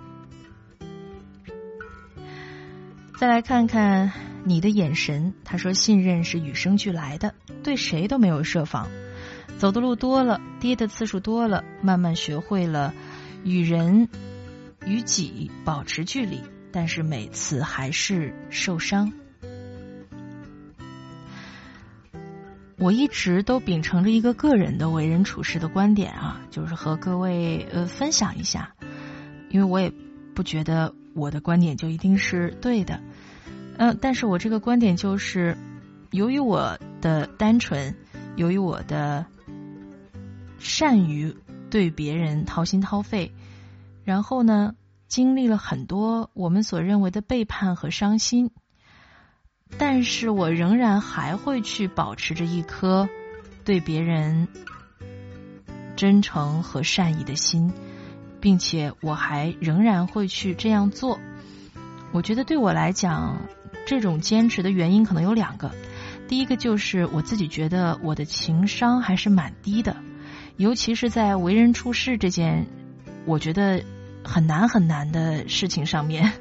再来看看你的眼神，他说信任是与生俱来的，对谁都没有设防。走的路多了，跌的次数多了，慢慢学会了与人与己保持距离，但是每次还是受伤。我一直都秉承着一个个人的为人处事的观点啊，就是和各位呃分享一下，因为我也不觉得我的观点就一定是对的。嗯，但是我这个观点就是，由于我的单纯，由于我的善于对别人掏心掏肺，然后呢，经历了很多我们所认为的背叛和伤心，但是我仍然还会去保持着一颗对别人真诚和善意的心，并且我还仍然会去这样做。我觉得对我来讲。这种坚持的原因可能有两个，第一个就是我自己觉得我的情商还是蛮低的，尤其是在为人处事这件我觉得很难很难的事情上面，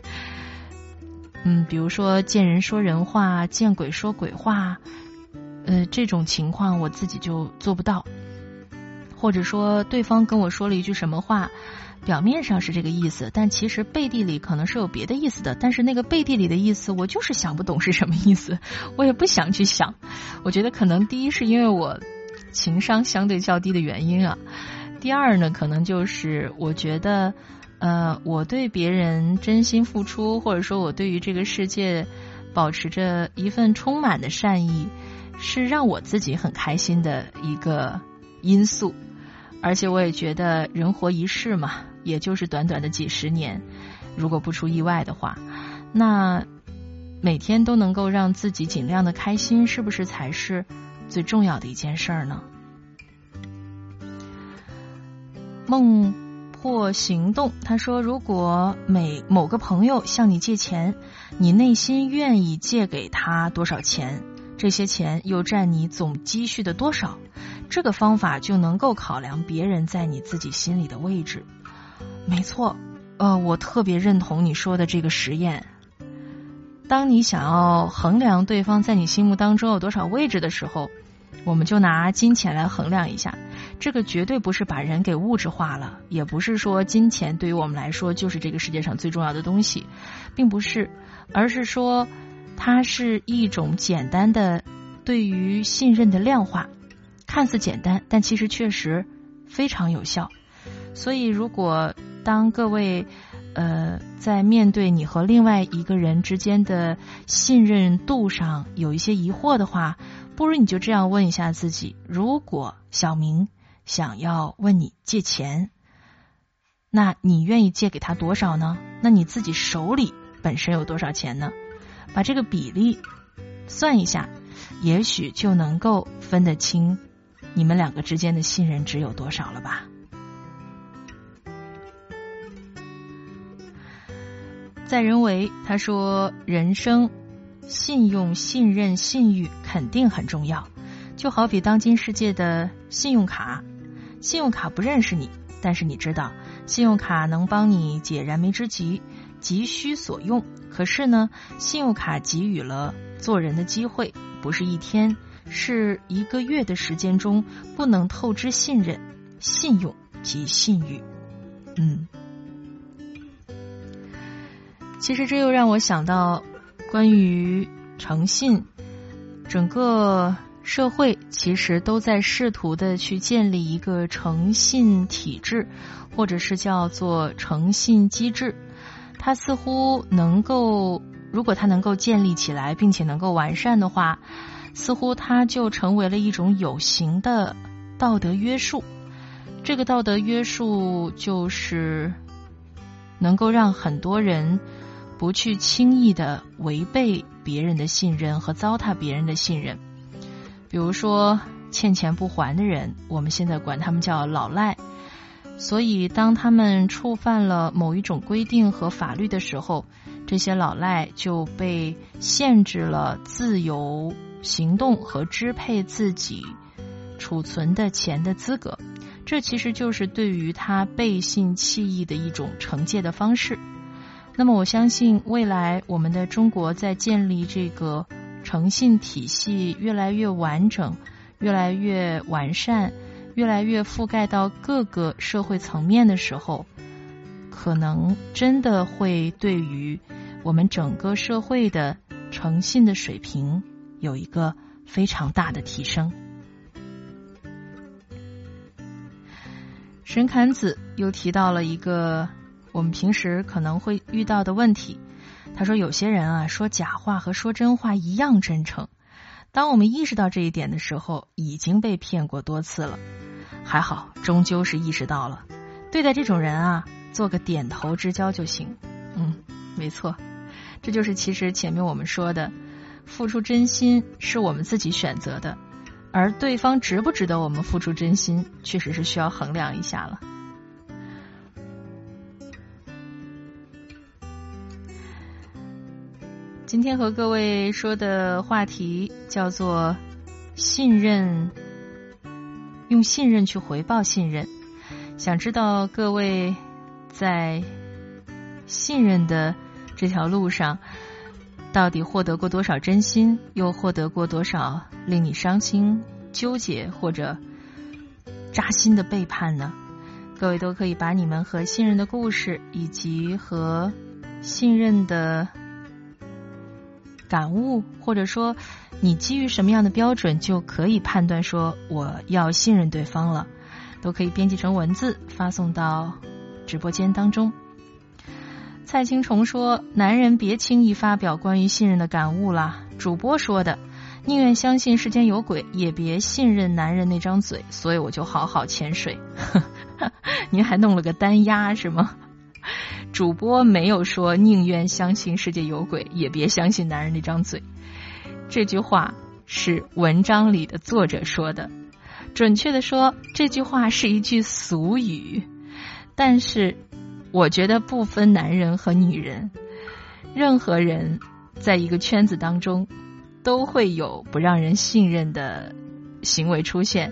[laughs] 嗯，比如说见人说人话，见鬼说鬼话，呃，这种情况我自己就做不到，或者说对方跟我说了一句什么话。表面上是这个意思，但其实背地里可能是有别的意思的。但是那个背地里的意思，我就是想不懂是什么意思，我也不想去想。我觉得可能第一是因为我情商相对较低的原因啊，第二呢，可能就是我觉得，呃，我对别人真心付出，或者说我对于这个世界保持着一份充满的善意，是让我自己很开心的一个因素。而且我也觉得人活一世嘛。也就是短短的几十年，如果不出意外的话，那每天都能够让自己尽量的开心，是不是才是最重要的一件事儿呢？梦破行动，他说：“如果每某个朋友向你借钱，你内心愿意借给他多少钱？这些钱又占你总积蓄的多少？这个方法就能够考量别人在你自己心里的位置。”没错，呃，我特别认同你说的这个实验。当你想要衡量对方在你心目当中有多少位置的时候，我们就拿金钱来衡量一下。这个绝对不是把人给物质化了，也不是说金钱对于我们来说就是这个世界上最重要的东西，并不是，而是说它是一种简单的对于信任的量化，看似简单，但其实确实非常有效。所以如果当各位，呃，在面对你和另外一个人之间的信任度上有一些疑惑的话，不如你就这样问一下自己：如果小明想要问你借钱，那你愿意借给他多少呢？那你自己手里本身有多少钱呢？把这个比例算一下，也许就能够分得清你们两个之间的信任值有多少了吧。在人为，他说：“人生信用、信任、信誉肯定很重要，就好比当今世界的信用卡。信用卡不认识你，但是你知道，信用卡能帮你解燃眉之急，急需所用。可是呢，信用卡给予了做人的机会，不是一天，是一个月的时间中，不能透支信任、信用及信誉。嗯。”其实这又让我想到，关于诚信，整个社会其实都在试图的去建立一个诚信体制，或者是叫做诚信机制。它似乎能够，如果它能够建立起来，并且能够完善的话，似乎它就成为了一种有形的道德约束。这个道德约束就是能够让很多人。不去轻易的违背别人的信任和糟蹋别人的信任，比如说欠钱不还的人，我们现在管他们叫老赖。所以当他们触犯了某一种规定和法律的时候，这些老赖就被限制了自由行动和支配自己储存的钱的资格。这其实就是对于他背信弃义的一种惩戒的方式。那么，我相信未来我们的中国在建立这个诚信体系越来越完整、越来越完善、越来越覆盖到各个社会层面的时候，可能真的会对于我们整个社会的诚信的水平有一个非常大的提升。神侃子又提到了一个。我们平时可能会遇到的问题，他说：“有些人啊，说假话和说真话一样真诚。当我们意识到这一点的时候，已经被骗过多次了。还好，终究是意识到了。对待这种人啊，做个点头之交就行。嗯，没错，这就是其实前面我们说的，付出真心是我们自己选择的，而对方值不值得我们付出真心，确实是需要衡量一下了。”今天和各位说的话题叫做信任，用信任去回报信任。想知道各位在信任的这条路上，到底获得过多少真心，又获得过多少令你伤心、纠结或者扎心的背叛呢？各位都可以把你们和信任的故事，以及和信任的。感悟，或者说你基于什么样的标准就可以判断说我要信任对方了，都可以编辑成文字发送到直播间当中。蔡青虫说：“男人别轻易发表关于信任的感悟啦。”主播说的：“宁愿相信世间有鬼，也别信任男人那张嘴。”所以我就好好潜水。[laughs] 您还弄了个单押是吗？[laughs] 主播没有说宁愿相信世界有鬼，也别相信男人那张嘴。这句话是文章里的作者说的，准确的说，这句话是一句俗语。但是，我觉得不分男人和女人，任何人在一个圈子当中，都会有不让人信任的行为出现。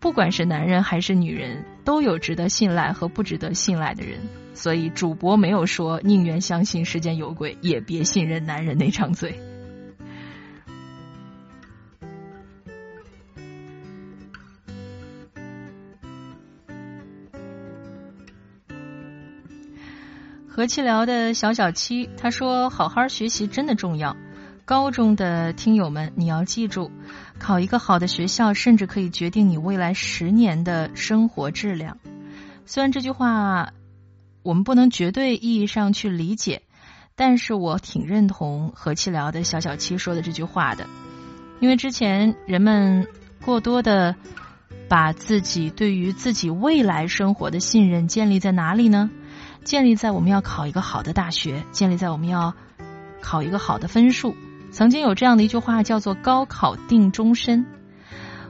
不管是男人还是女人，都有值得信赖和不值得信赖的人。所以主播没有说宁愿相信世间有鬼，也别信任男人那张嘴。和气聊的小小七他说：“好好学习真的重要。高中的听友们，你要记住，考一个好的学校，甚至可以决定你未来十年的生活质量。”虽然这句话。我们不能绝对意义上去理解，但是我挺认同何其聊的小小七说的这句话的，因为之前人们过多的把自己对于自己未来生活的信任建立在哪里呢？建立在我们要考一个好的大学，建立在我们要考一个好的分数。曾经有这样的一句话叫做“高考定终身”，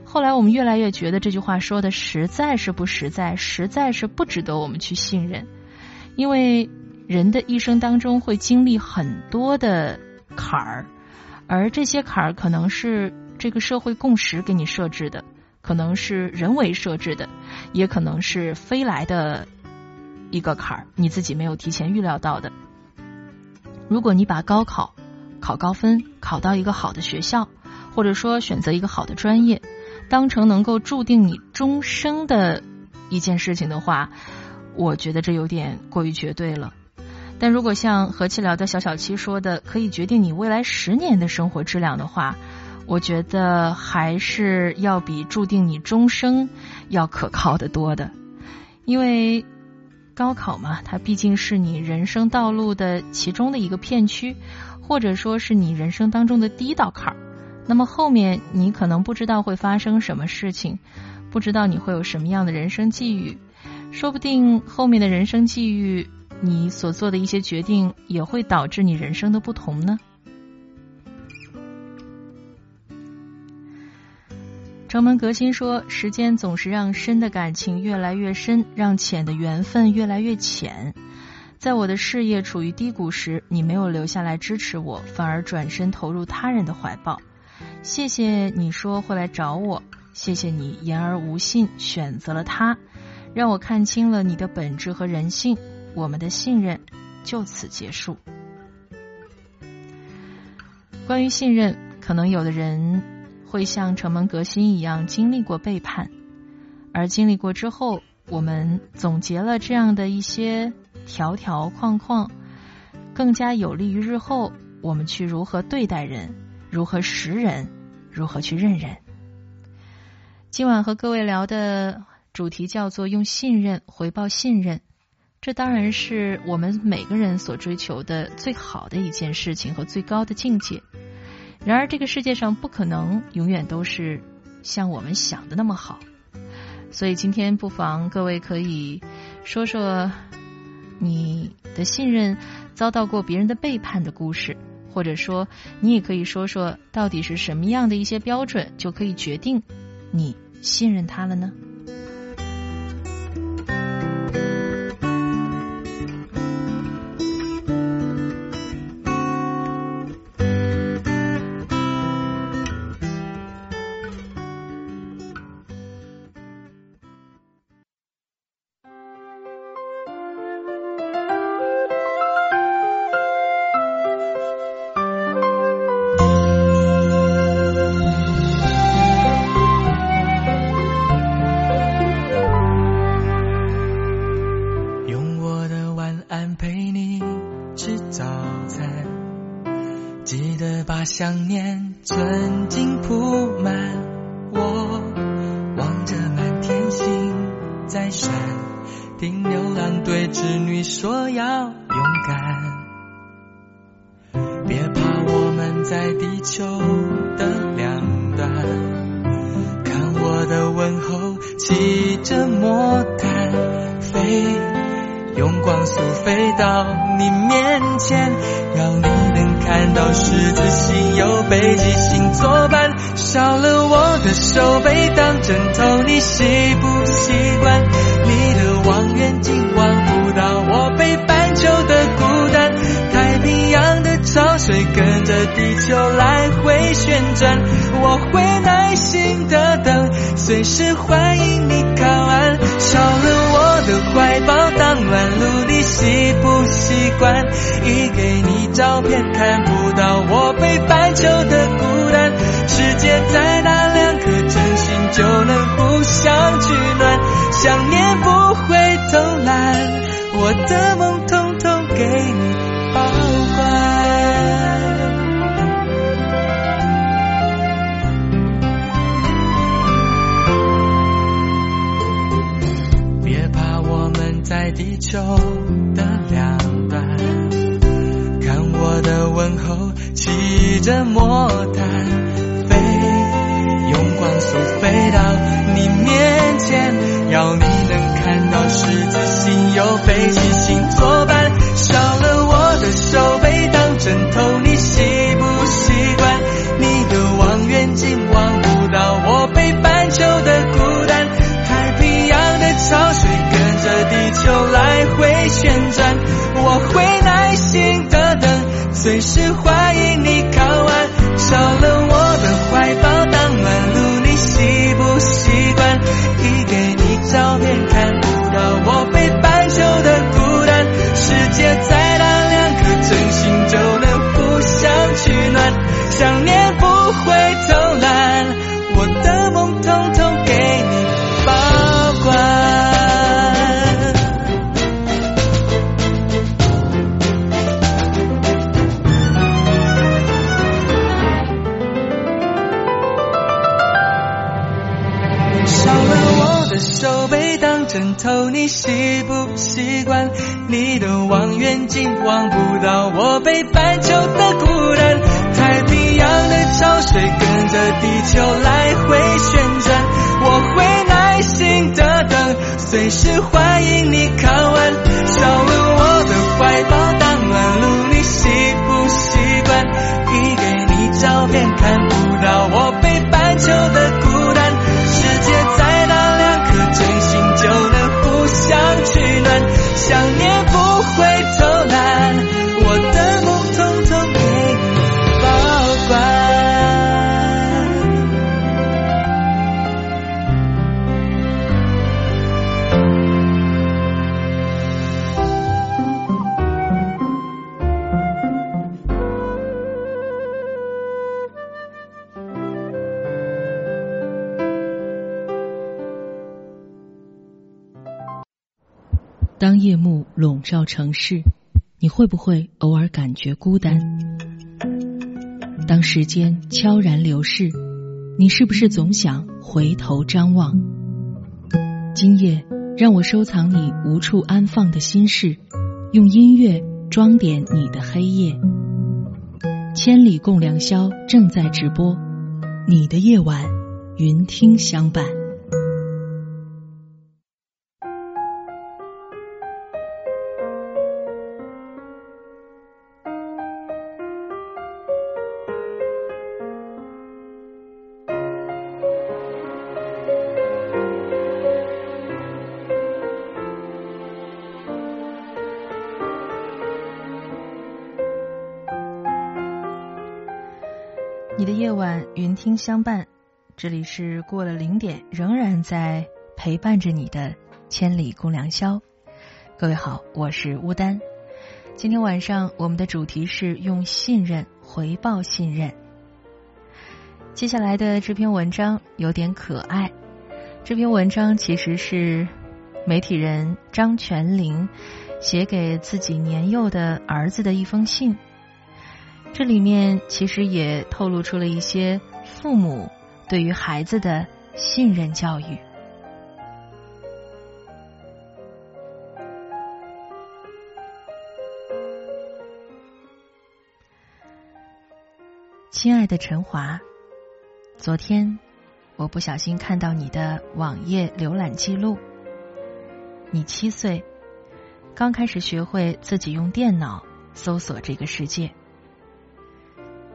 后来我们越来越觉得这句话说的实在是不实在，实在是不值得我们去信任。因为人的一生当中会经历很多的坎儿，而这些坎儿可能是这个社会共识给你设置的，可能是人为设置的，也可能是飞来的一个坎儿，你自己没有提前预料到的。如果你把高考考高分，考到一个好的学校，或者说选择一个好的专业，当成能够注定你终生的一件事情的话。我觉得这有点过于绝对了，但如果像和气聊的小小七说的，可以决定你未来十年的生活质量的话，我觉得还是要比注定你终生要可靠的多的。因为高考嘛，它毕竟是你人生道路的其中的一个片区，或者说是你人生当中的第一道坎儿。那么后面你可能不知道会发生什么事情，不知道你会有什么样的人生际遇。说不定后面的人生际遇，你所做的一些决定也会导致你人生的不同呢。城门革新说：“时间总是让深的感情越来越深，让浅的缘分越来越浅。在我的事业处于低谷时，你没有留下来支持我，反而转身投入他人的怀抱。谢谢你说会来找我，谢谢你言而无信，选择了他，让我看清了你的本质和人性。我们的信任就此结束。关于信任，可能有的人。”会像城门革新一样经历过背叛，而经历过之后，我们总结了这样的一些条条框框，更加有利于日后我们去如何对待人，如何识人，如何去认人。今晚和各位聊的主题叫做用信任回报信任，这当然是我们每个人所追求的最好的一件事情和最高的境界。然而，这个世界上不可能永远都是像我们想的那么好，所以今天不妨各位可以说说你的信任遭到过别人的背叛的故事，或者说你也可以说说到底是什么样的一些标准就可以决定你信任他了呢？想念当夜幕笼罩城市，你会不会偶尔感觉孤单？当时间悄然流逝，你是不是总想回头张望？今夜，让我收藏你无处安放的心事，用音乐装点你的黑夜。千里共良宵正在直播，你的夜晚，云听相伴。听相伴。这里是过了零点，仍然在陪伴着你的千里共良宵。各位好，我是乌丹。今天晚上我们的主题是用信任回报信任。接下来的这篇文章有点可爱。这篇文章其实是媒体人张全林写给自己年幼的儿子的一封信。这里面其实也透露出了一些父母对于孩子的信任教育。亲爱的陈华，昨天我不小心看到你的网页浏览记录。你七岁，刚开始学会自己用电脑搜索这个世界。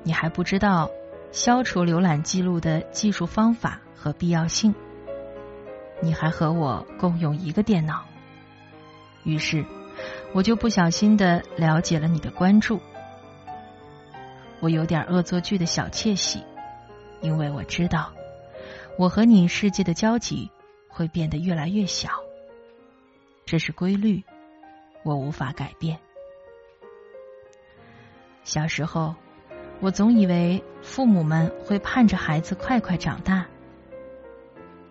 你还不知道消除浏览记录的技术方法和必要性。你还和我共用一个电脑，于是我就不小心的了解了你的关注。我有点恶作剧的小窃喜，因为我知道我和你世界的交集会变得越来越小。这是规律，我无法改变。小时候。我总以为父母们会盼着孩子快快长大，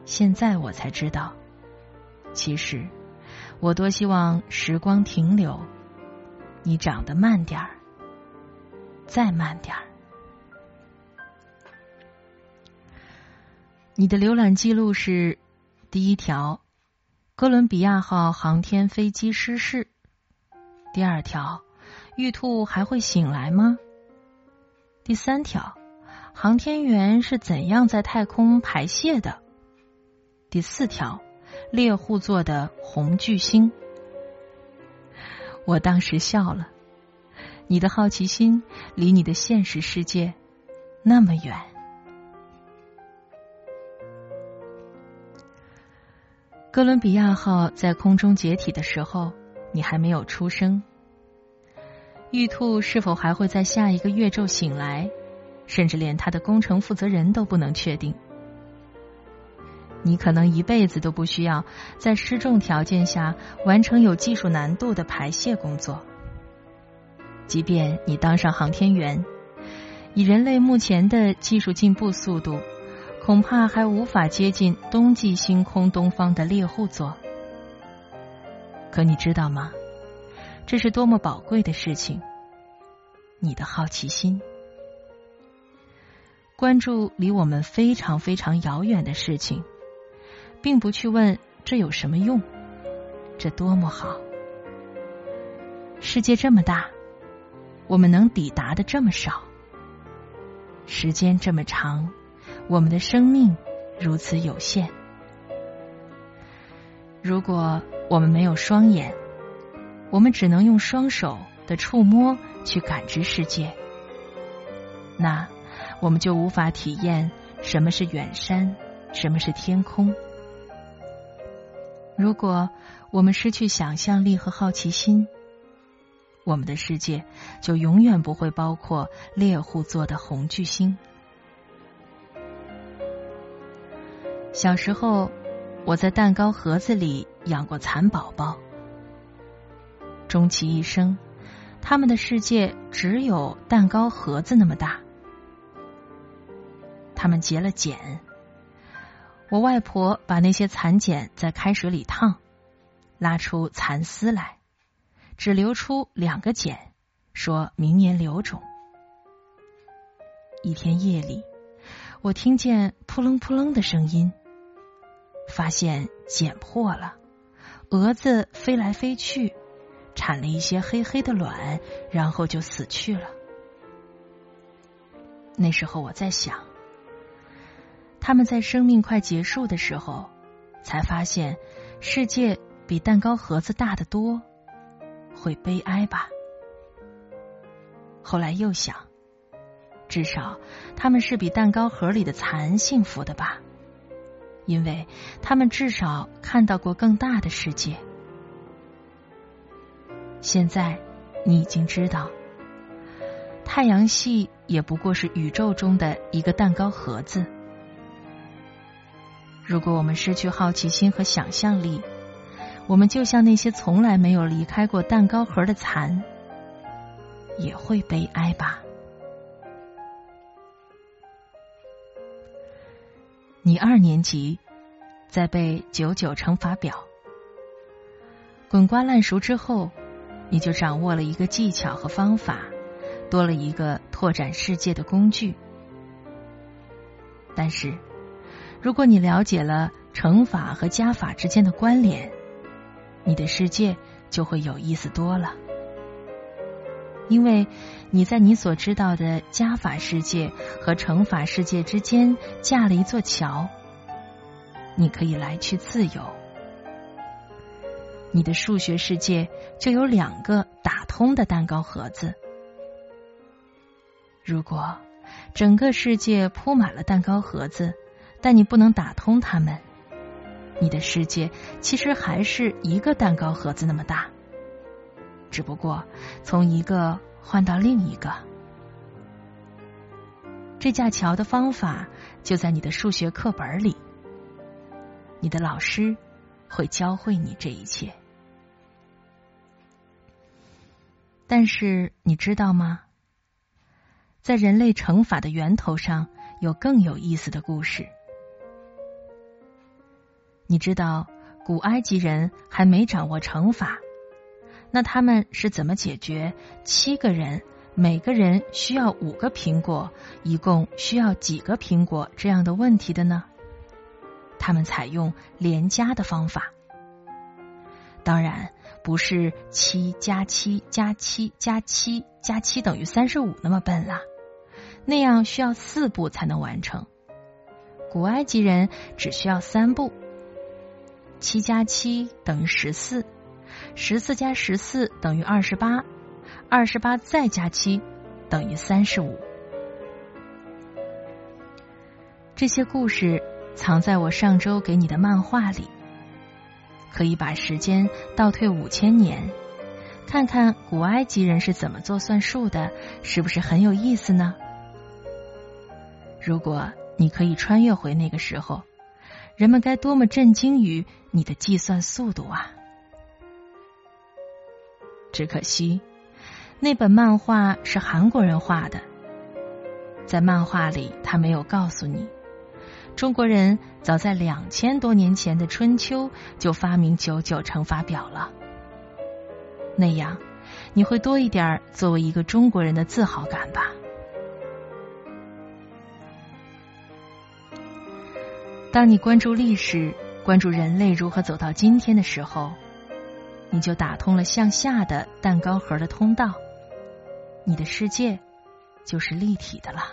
现在我才知道，其实我多希望时光停留，你长得慢点儿，再慢点儿。你的浏览记录是第一条：哥伦比亚号航天飞机失事；第二条：玉兔还会醒来吗？第三条，航天员是怎样在太空排泄的？第四条，猎户座的红巨星。我当时笑了，你的好奇心离你的现实世界那么远。哥伦比亚号在空中解体的时候，你还没有出生。玉兔是否还会在下一个月昼醒来？甚至连他的工程负责人都不能确定。你可能一辈子都不需要在失重条件下完成有技术难度的排泄工作。即便你当上航天员，以人类目前的技术进步速度，恐怕还无法接近冬季星空东方的猎户座。可你知道吗？这是多么宝贵的事情！你的好奇心，关注离我们非常非常遥远的事情，并不去问这有什么用，这多么好！世界这么大，我们能抵达的这么少；时间这么长，我们的生命如此有限。如果我们没有双眼，我们只能用双手的触摸去感知世界，那我们就无法体验什么是远山，什么是天空。如果我们失去想象力和好奇心，我们的世界就永远不会包括猎户座的红巨星。小时候，我在蛋糕盒子里养过蚕宝宝，终其一生，他们的世界只有蛋糕盒子那么大。他们结了茧，我外婆把那些蚕茧在开水里烫，拉出蚕丝来，只留出两个茧，说明年留种。一天夜里，我听见扑棱扑棱的声音，发现茧破了，蛾子飞来飞去，产了一些黑黑的卵，然后就死去了。那时候我在想。他们在生命快结束的时候，才发现世界比蛋糕盒子大得多，会悲哀吧？后来又想，至少他们是比蛋糕盒里的蚕幸福的吧？因为他们至少看到过更大的世界。现在你已经知道，太阳系也不过是宇宙中的一个蛋糕盒子。如果我们失去好奇心和想象力，我们就像那些从来没有离开过蛋糕盒的蚕，也会悲哀吧。你二年级在背九九乘法表，滚瓜烂熟之后，你就掌握了一个技巧和方法，多了一个拓展世界的工具。但是。如果你了解了乘法和加法之间的关联，你的世界就会有意思多了。因为你在你所知道的加法世界和乘法世界之间架了一座桥，你可以来去自由。你的数学世界就有两个打通的蛋糕盒子。如果整个世界铺满了蛋糕盒子，但你不能打通它们，你的世界其实还是一个蛋糕盒子那么大，只不过从一个换到另一个。这架桥的方法就在你的数学课本里，你的老师会教会你这一切。但是你知道吗？在人类乘法的源头上有更有意思的故事。你知道，古埃及人还没掌握乘法，那他们是怎么解决七个人每个人需要五个苹果，一共需要几个苹果这样的问题的呢？他们采用连加的方法，当然不是七加七加七加七加七等于三十五那么笨啦，那样需要四步才能完成。古埃及人只需要三步。七加七等于十四，十四加十四等于二十八，二十八再加七等于三十五。这些故事藏在我上周给你的漫画里，可以把时间倒退五千年，看看古埃及人是怎么做算术的，是不是很有意思呢？如果你可以穿越回那个时候。人们该多么震惊于你的计算速度啊！只可惜，那本漫画是韩国人画的，在漫画里他没有告诉你，中国人早在两千多年前的春秋就发明九九乘法表了。那样，你会多一点作为一个中国人的自豪感吧。当你关注历史，关注人类如何走到今天的时候，你就打通了向下的蛋糕盒的通道，你的世界就是立体的了。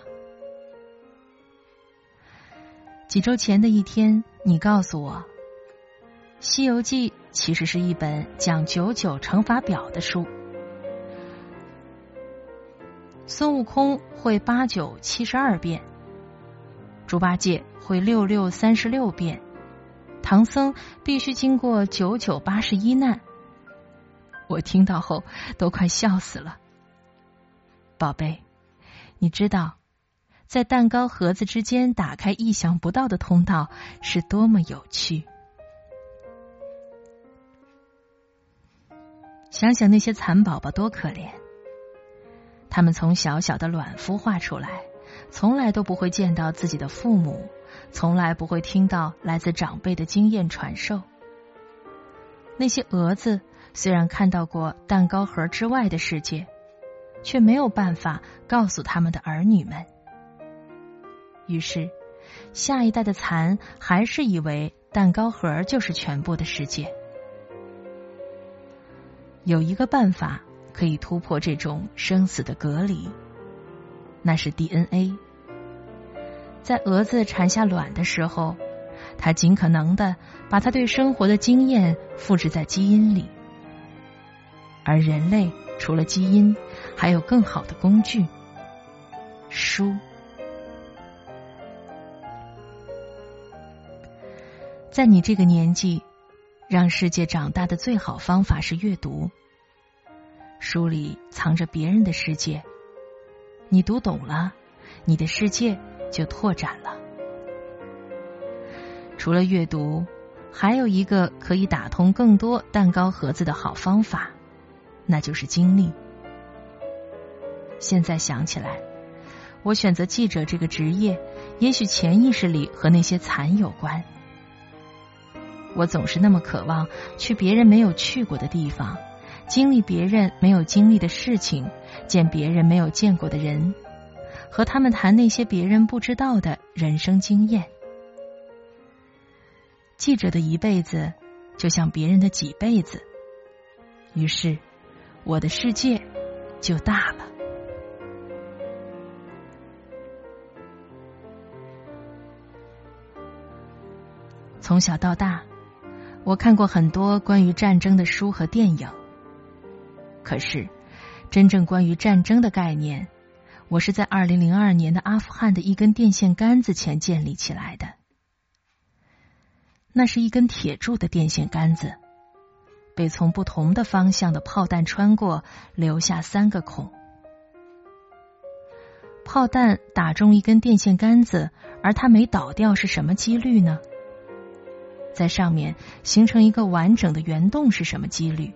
几周前的一天，你告诉我，《西游记》其实是一本讲九九乘法表的书。孙悟空会八九七十二变，猪八戒。会六六三十六变，唐僧必须经过九九八十一难。我听到后都快笑死了。宝贝，你知道，在蛋糕盒子之间打开意想不到的通道是多么有趣。想想那些蚕宝宝多可怜，他们从小小的卵孵化出来，从来都不会见到自己的父母，从来不会听到来自长辈的经验传授。那些蛾子虽然看到过蛋糕盒之外的世界，却没有办法告诉他们的儿女们。于是，下一代的蚕还是以为蛋糕盒就是全部的世界。有一个办法可以突破这种生死的隔离，那是 DNA。在蛾子产下卵的时候，它尽可能的把它对生活的经验复制在基因里，而人类除了基因，还有更好的工具——书。在你这个年纪。让世界长大的最好方法是阅读。书里藏着别人的世界，你读懂了，你的世界就拓展了。除了阅读，还有一个可以打通更多蛋糕盒子的好方法，那就是经历。现在想起来，我选择记者这个职业，也许潜意识里和那些蚕有关。我总是那么渴望去别人没有去过的地方，经历别人没有经历的事情，见别人没有见过的人，和他们谈那些别人不知道的人生经验。记者的一辈子就像别人的几辈子，于是我的世界就大了。从小到大。我看过很多关于战争的书和电影，可是真正关于战争的概念，我是在二零零二年的阿富汗的一根电线杆子前建立起来的。那是一根铁铸的电线杆子，被从不同的方向的炮弹穿过，留下三个孔。炮弹打中一根电线杆子，而它没倒掉，是什么几率呢？在上面形成一个完整的圆洞是什么几率？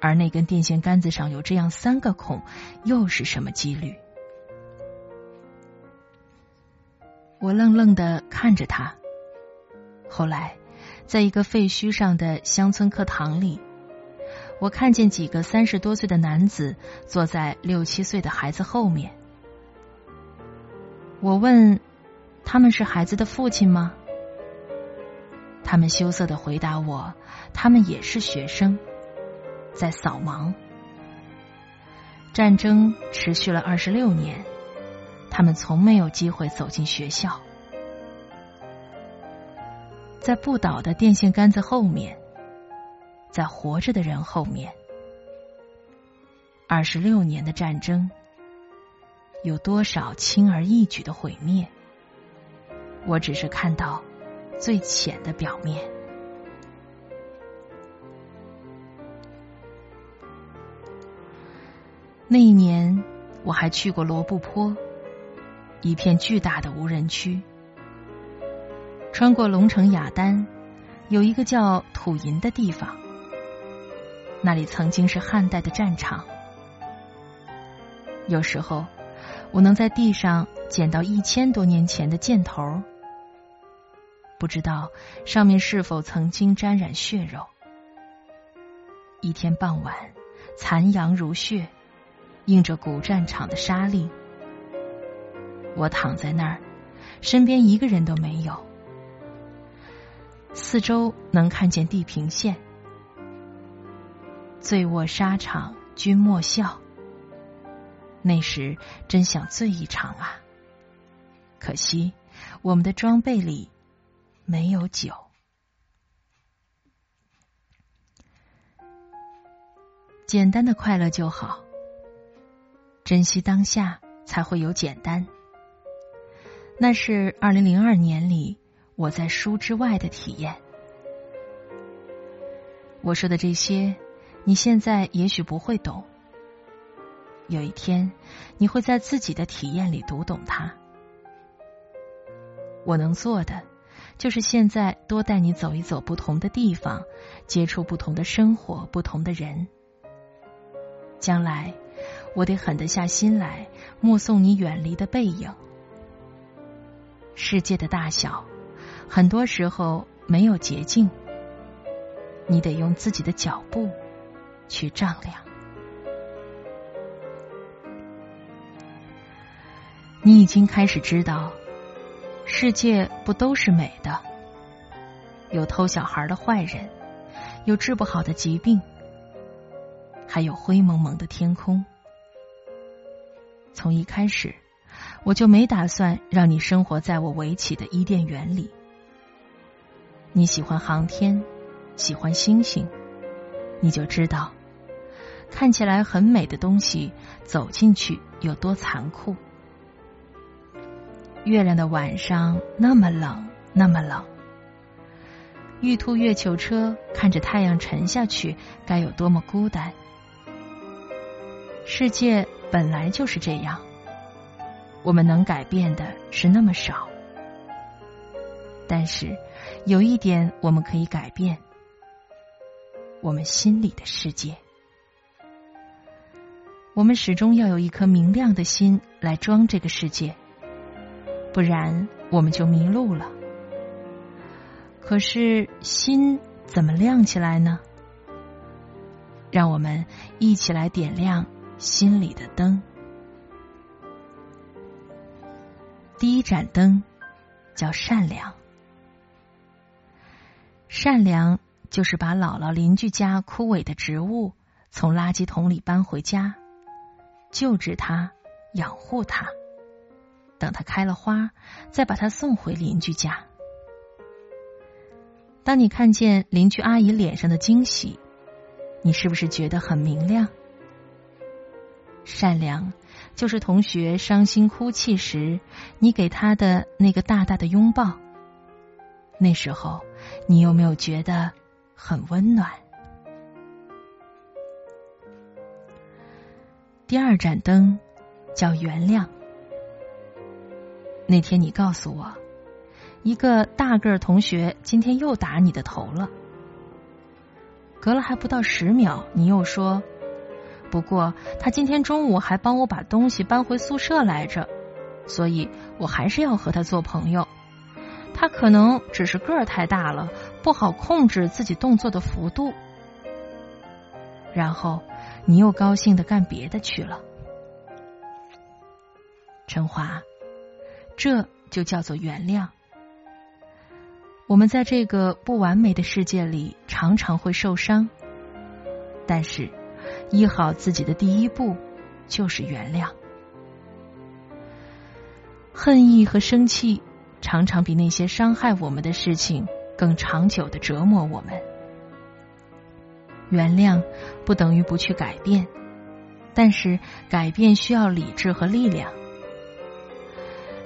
而那根电线杆子上有这样三个孔，又是什么几率？我愣愣的看着他。后来，在一个废墟上的乡村课堂里，我看见几个三十多岁的男子坐在六七岁的孩子后面。我问：“他们是孩子的父亲吗？”他们羞涩的回答我：“他们也是学生，在扫盲。战争持续了二十六年，他们从没有机会走进学校。在不倒的电线杆子后面，在活着的人后面，二十六年的战争，有多少轻而易举的毁灭？我只是看到。”最浅的表面。那一年，我还去过罗布泊，一片巨大的无人区。穿过龙城雅丹，有一个叫土银的地方，那里曾经是汉代的战场。有时候，我能在地上捡到一千多年前的箭头。不知道上面是否曾经沾染血肉。一天傍晚，残阳如血，映着古战场的沙砾。我躺在那儿，身边一个人都没有，四周能看见地平线。醉卧沙场，君莫笑。那时真想醉一场啊！可惜我们的装备里。没有酒，简单的快乐就好。珍惜当下，才会有简单。那是二零零二年里我在书之外的体验。我说的这些，你现在也许不会懂。有一天，你会在自己的体验里读懂它。我能做的，就是现在多带你走一走不同的地方，接触不同的生活、不同的人。将来，我得狠得下心来，目送你远离的背影。世界的大小，很多时候没有捷径。你得用自己的脚步去丈量。你已经开始知道，世界不都是美的。有偷小孩的坏人，有治不好的疾病，还有灰蒙蒙的天空。从一开始，我就没打算让你生活在我围起的伊甸园里。你喜欢航天。喜欢星星，你就知道，看起来很美的东西，走进去有多残酷。月亮的晚上那么冷，那么冷。玉兔月球车看着太阳沉下去，该有多么孤单。世界本来就是这样，我们能改变的是那么少。但是有一点我们可以改变。我们心里的世界，我们始终要有一颗明亮的心来装这个世界，不然我们就迷路了。可是心怎么亮起来呢？让我们一起来点亮心里的灯。第一盏灯叫善良，善良。就是把姥姥邻居家枯萎的植物从垃圾桶里搬回家，救治它，养护它，等它开了花，再把它送回邻居家。当你看见邻居阿姨脸上的惊喜，你是不是觉得很明亮？善良就是同学伤心哭泣时，你给他的那个大大的拥抱。那时候，你有没有觉得？很温暖。第二盏灯叫原谅。那天你告诉我，一个大个儿同学今天又打你的头了。隔了还不到十秒，你又说：“不过他今天中午还帮我把东西搬回宿舍来着，所以我还是要和他做朋友。他可能只是个儿太大了。”不好控制自己动作的幅度，然后你又高兴的干别的去了。陈华，这就叫做原谅。我们在这个不完美的世界里，常常会受伤，但是医好自己的第一步就是原谅。恨意和生气，常常比那些伤害我们的事情。更长久的折磨我们。原谅不等于不去改变，但是改变需要理智和力量。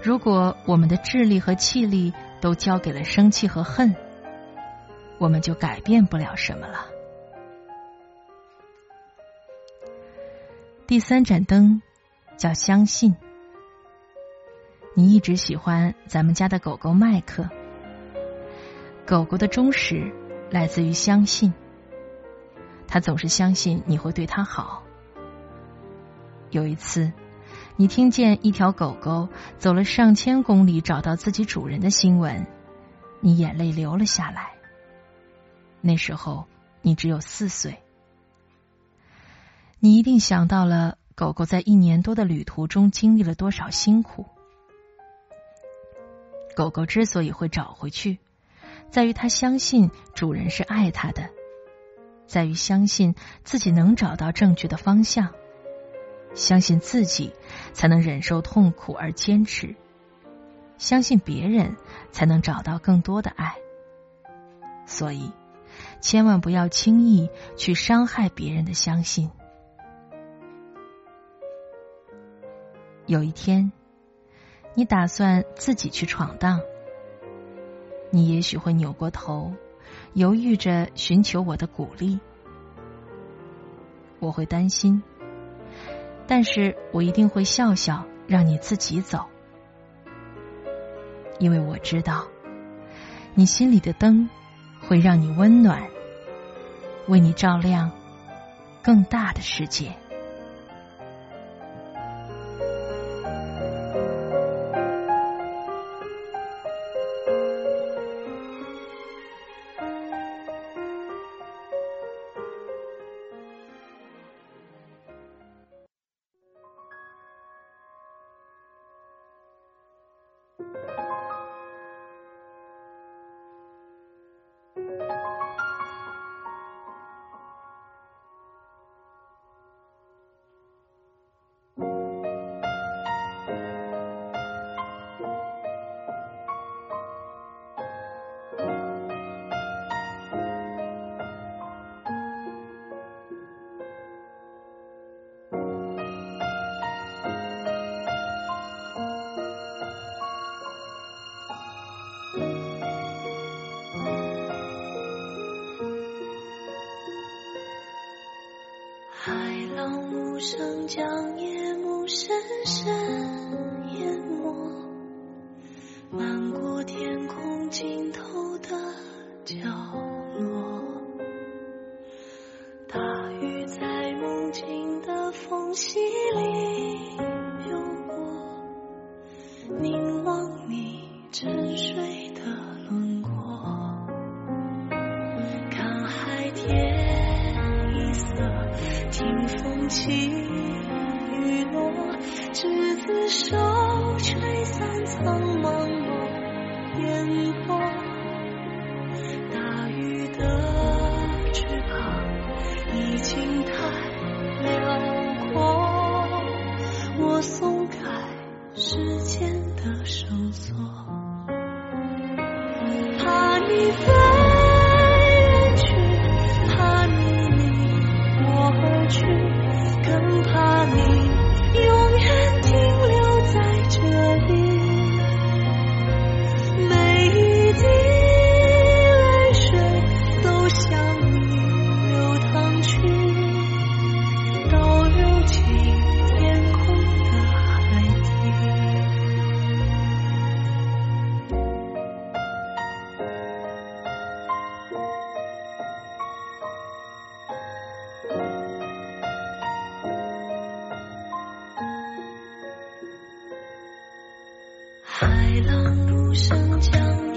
如果我们的智力和气力都交给了生气和恨，我们就改变不了什么了。第三盏灯叫相信。你一直喜欢咱们家的狗狗麦克。狗狗的忠实来自于相信，它总是相信你会对它好。有一次，你听见一条狗狗走了上千公里找到自己主人的新闻，你眼泪流了下来。那时候你只有四岁，你一定想到了狗狗在一年多的旅途中经历了多少辛苦。狗狗之所以会找回去。在于它相信主人是爱它的，在于相信自己能找到正确的方向，相信自己才能忍受痛苦而坚持，相信别人才能找到更多的爱。所以，千万不要轻易去伤害别人的相信。有一天，你打算自己去闯荡。你也许会扭过头，犹豫着寻求我的鼓励。我会担心，但是我一定会笑笑，让你自己走，因为我知道，你心里的灯会让你温暖，为你照亮更大的世界。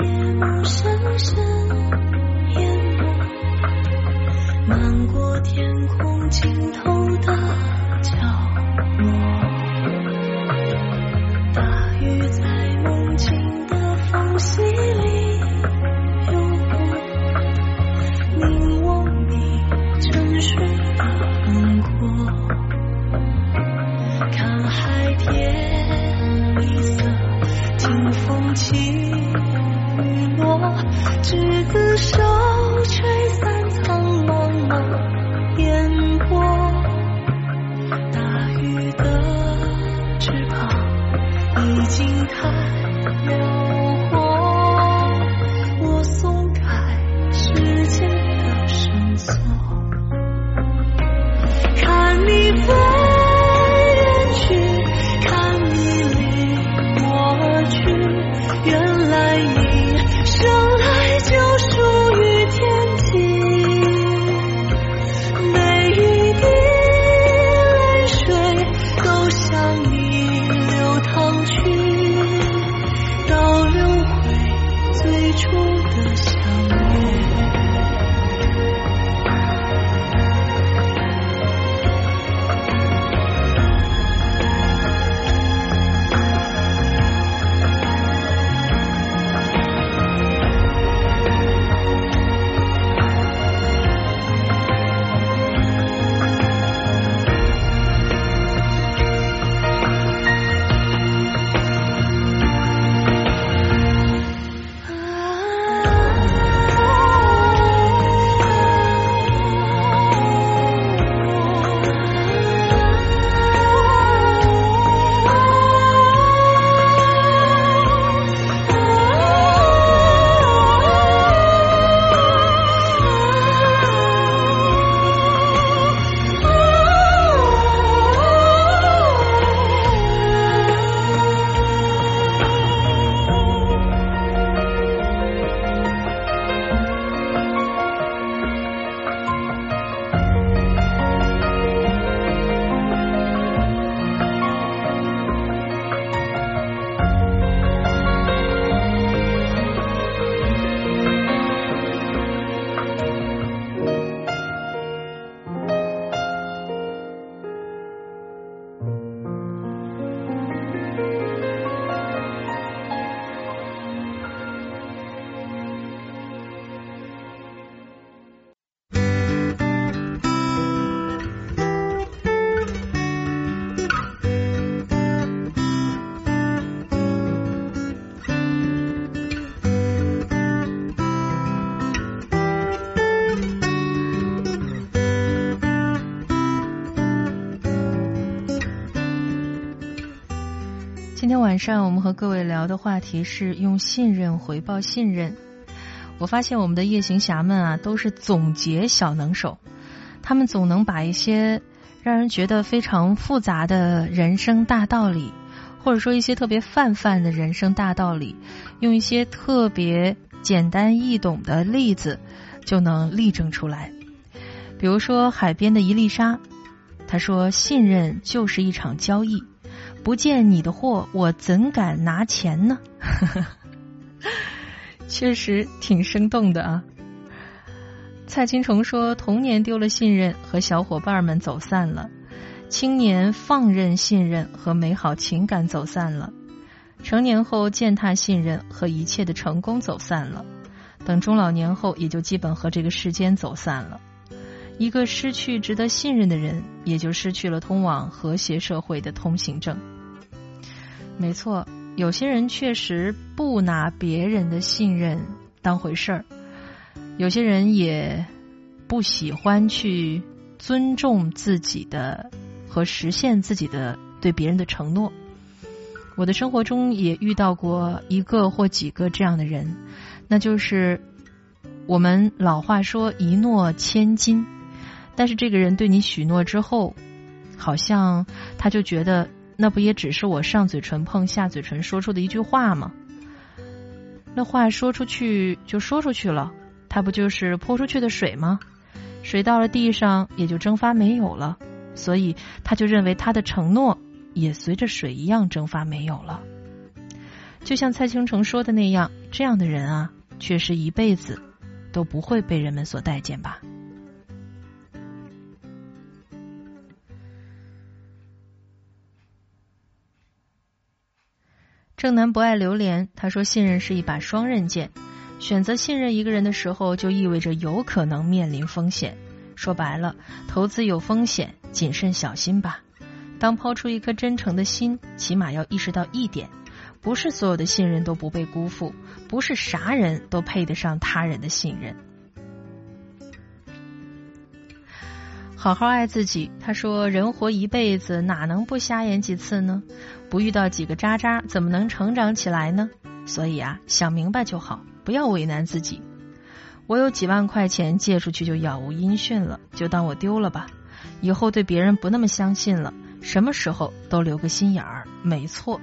夜幕深深淹没漫过天空尽头的晚上我们和各位聊的话题是用信任回报信任。我发现我们的夜行侠们啊，都是总结小能手，他们总能把一些让人觉得非常复杂的人生大道理，或者说一些特别泛泛的人生大道理，用一些特别简单易懂的例子就能例证出来。比如说海边的一粒沙，他说：“信任就是一场交易。”不见你的货，我怎敢拿钱呢？[laughs] 确实挺生动的啊。蔡青虫说：“童年丢了信任，和小伙伴们走散了；青年放任信任和美好情感走散了；成年后践踏信任和一切的成功走散了；等中老年后，也就基本和这个世间走散了。一个失去值得信任的人，也就失去了通往和谐社会的通行证。”没错，有些人确实不拿别人的信任当回事儿，有些人也不喜欢去尊重自己的和实现自己的对别人的承诺。我的生活中也遇到过一个或几个这样的人，那就是我们老话说一诺千金，但是这个人对你许诺之后，好像他就觉得。那不也只是我上嘴唇碰下嘴唇说出的一句话吗？那话说出去就说出去了，它不就是泼出去的水吗？水到了地上也就蒸发没有了，所以他就认为他的承诺也随着水一样蒸发没有了。就像蔡清城说的那样，这样的人啊，确实一辈子都不会被人们所待见吧。正南不爱榴莲，他说：“信任是一把双刃剑，选择信任一个人的时候，就意味着有可能面临风险。说白了，投资有风险，谨慎小心吧。当抛出一颗真诚的心，起码要意识到一点：不是所有的信任都不被辜负，不是啥人都配得上他人的信任。”好好爱自己。他说：“人活一辈子，哪能不瞎眼几次呢？不遇到几个渣渣，怎么能成长起来呢？所以啊，想明白就好，不要为难自己。我有几万块钱借出去就杳无音讯了，就当我丢了吧。以后对别人不那么相信了，什么时候都留个心眼儿，没错。”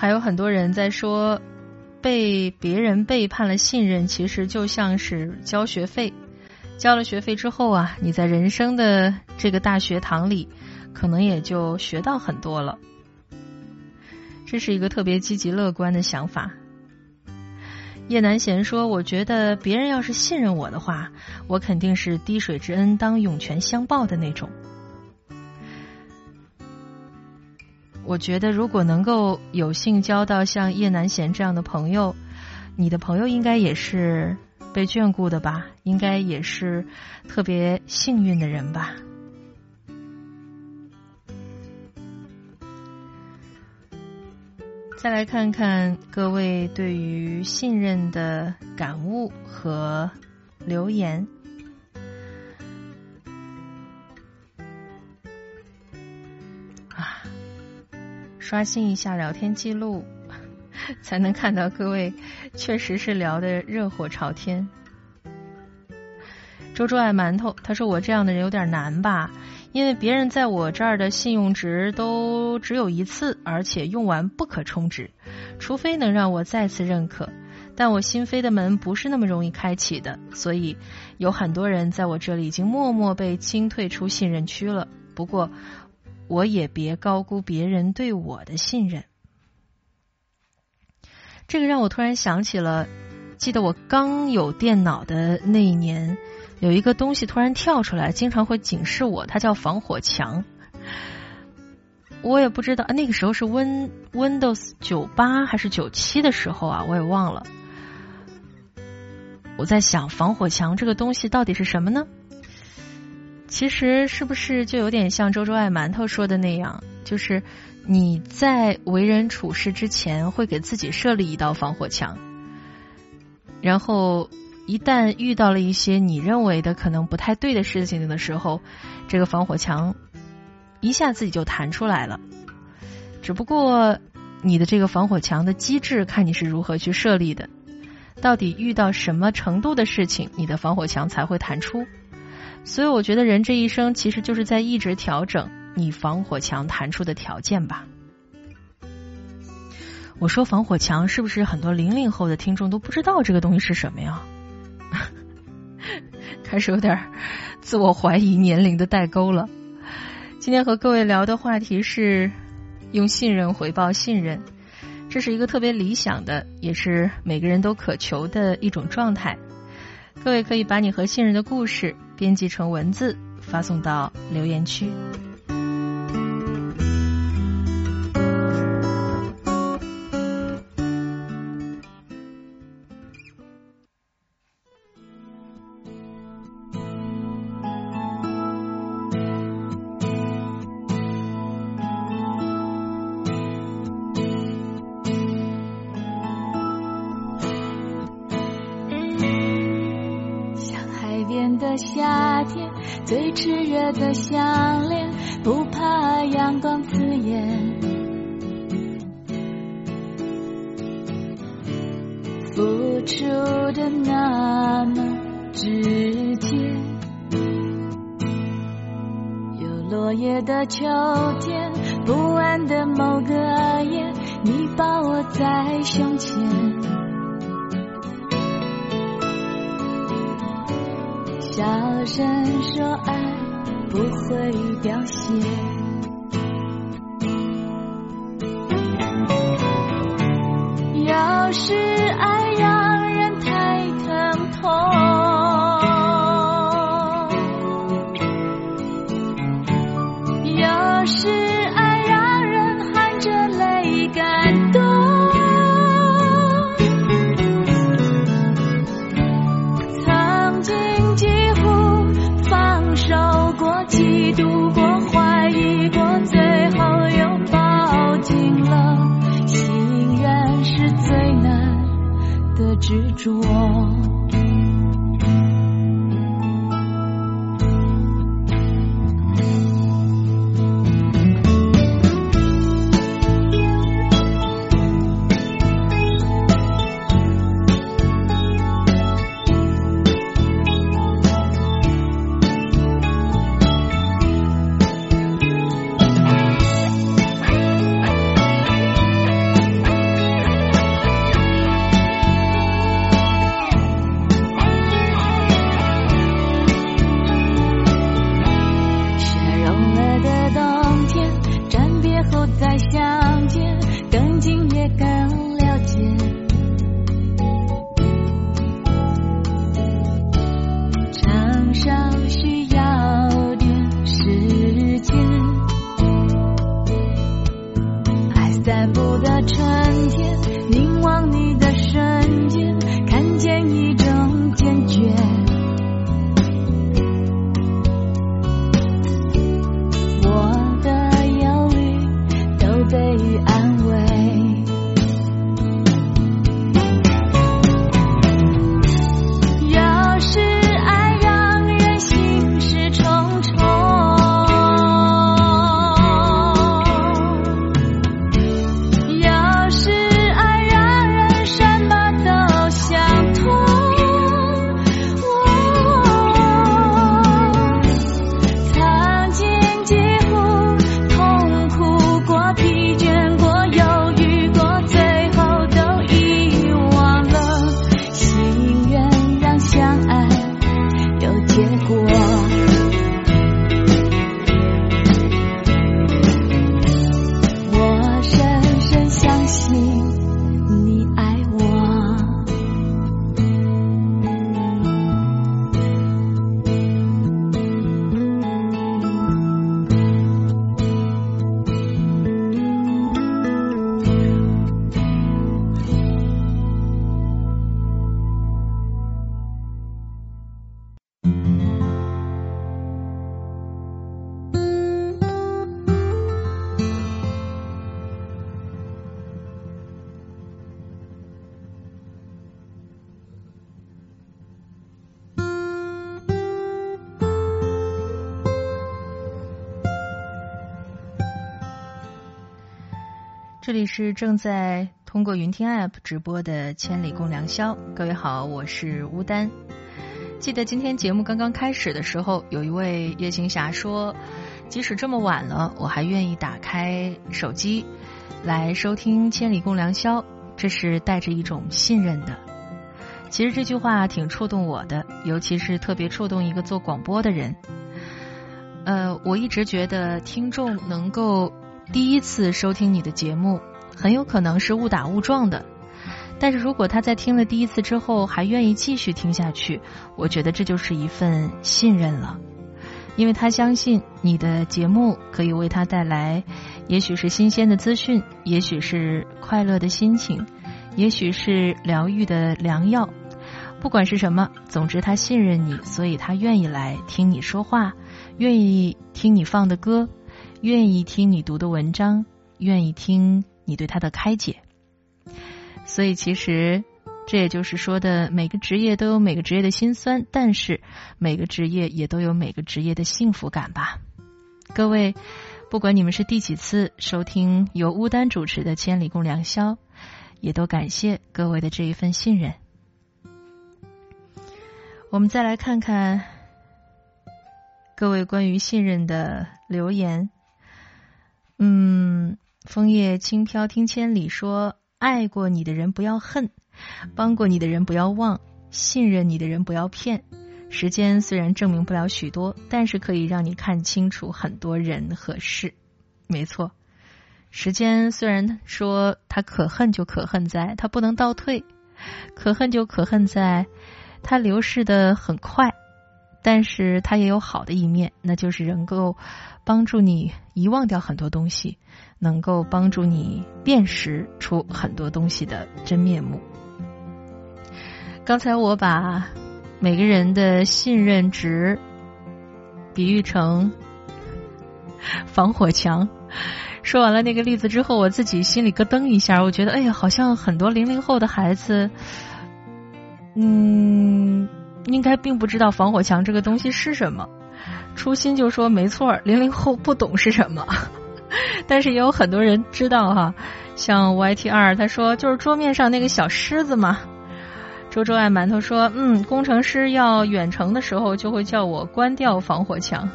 还有很多人在说，被别人背叛了信任，其实就像是交学费。交了学费之后啊，你在人生的这个大学堂里，可能也就学到很多了。这是一个特别积极乐观的想法。叶南贤说：“我觉得别人要是信任我的话，我肯定是滴水之恩当涌泉相报的那种。”我觉得，如果能够有幸交到像叶南贤这样的朋友，你的朋友应该也是被眷顾的吧？应该也是特别幸运的人吧？再来看看各位对于信任的感悟和留言。刷新一下聊天记录，[laughs] 才能看到各位确实是聊的热火朝天。周周爱馒头，他说我这样的人有点难吧，因为别人在我这儿的信用值都只有一次，而且用完不可充值，除非能让我再次认可。但我心扉的门不是那么容易开启的，所以有很多人在我这里已经默默被清退出信任区了。不过。我也别高估别人对我的信任。这个让我突然想起了，记得我刚有电脑的那一年，有一个东西突然跳出来，经常会警示我，它叫防火墙。我也不知道，那个时候是 Win Windows 九八还是九七的时候啊，我也忘了。我在想，防火墙这个东西到底是什么呢？其实是不是就有点像周周爱馒头说的那样，就是你在为人处事之前会给自己设立一道防火墙，然后一旦遇到了一些你认为的可能不太对的事情的时候，这个防火墙一下自己就弹出来了。只不过你的这个防火墙的机制，看你是如何去设立的。到底遇到什么程度的事情，你的防火墙才会弹出？所以我觉得人这一生其实就是在一直调整你防火墙弹出的条件吧。我说防火墙是不是很多零零后的听众都不知道这个东西是什么呀？[laughs] 开始有点自我怀疑年龄的代沟了。今天和各位聊的话题是用信任回报信任。这是一个特别理想的，也是每个人都渴求的一种状态。各位可以把你和信任的故事编辑成文字，发送到留言区。的项链，不怕阳光刺眼，付出的那么直接。有落叶的秋天，不安的某个夜，你抱我在胸前。小声说爱不会凋谢，要是是我。后再相见，更近也更。是正在通过云听 App 直播的《千里共良宵》，各位好，我是乌丹。记得今天节目刚刚开始的时候，有一位夜行侠说，即使这么晚了，我还愿意打开手机来收听《千里共良宵》，这是带着一种信任的。其实这句话挺触动我的，尤其是特别触动一个做广播的人。呃，我一直觉得听众能够。第一次收听你的节目，很有可能是误打误撞的。但是如果他在听了第一次之后还愿意继续听下去，我觉得这就是一份信任了，因为他相信你的节目可以为他带来，也许是新鲜的资讯，也许是快乐的心情，也许是疗愈的良药。不管是什么，总之他信任你，所以他愿意来听你说话，愿意听你放的歌。愿意听你读的文章，愿意听你对他的开解，所以其实这也就是说的，每个职业都有每个职业的辛酸，但是每个职业也都有每个职业的幸福感吧。各位，不管你们是第几次收听由乌丹主持的《千里共良宵》，也都感谢各位的这一份信任。我们再来看看各位关于信任的留言。嗯，枫叶轻飘听千里，说爱过你的人不要恨，帮过你的人不要忘，信任你的人不要骗。时间虽然证明不了许多，但是可以让你看清楚很多人和事。没错，时间虽然说它可恨就可恨在它不能倒退，可恨就可恨在它流逝的很快。但是它也有好的一面，那就是能够帮助你遗忘掉很多东西，能够帮助你辨识出很多东西的真面目。刚才我把每个人的信任值比喻成防火墙，说完了那个例子之后，我自己心里咯噔一下，我觉得哎呀，好像很多零零后的孩子，嗯。应该并不知道防火墙这个东西是什么，初心就说没错，零零后不懂是什么，[laughs] 但是也有很多人知道哈。像 YT 二他说就是桌面上那个小狮子嘛。周周爱馒头说嗯，工程师要远程的时候就会叫我关掉防火墙。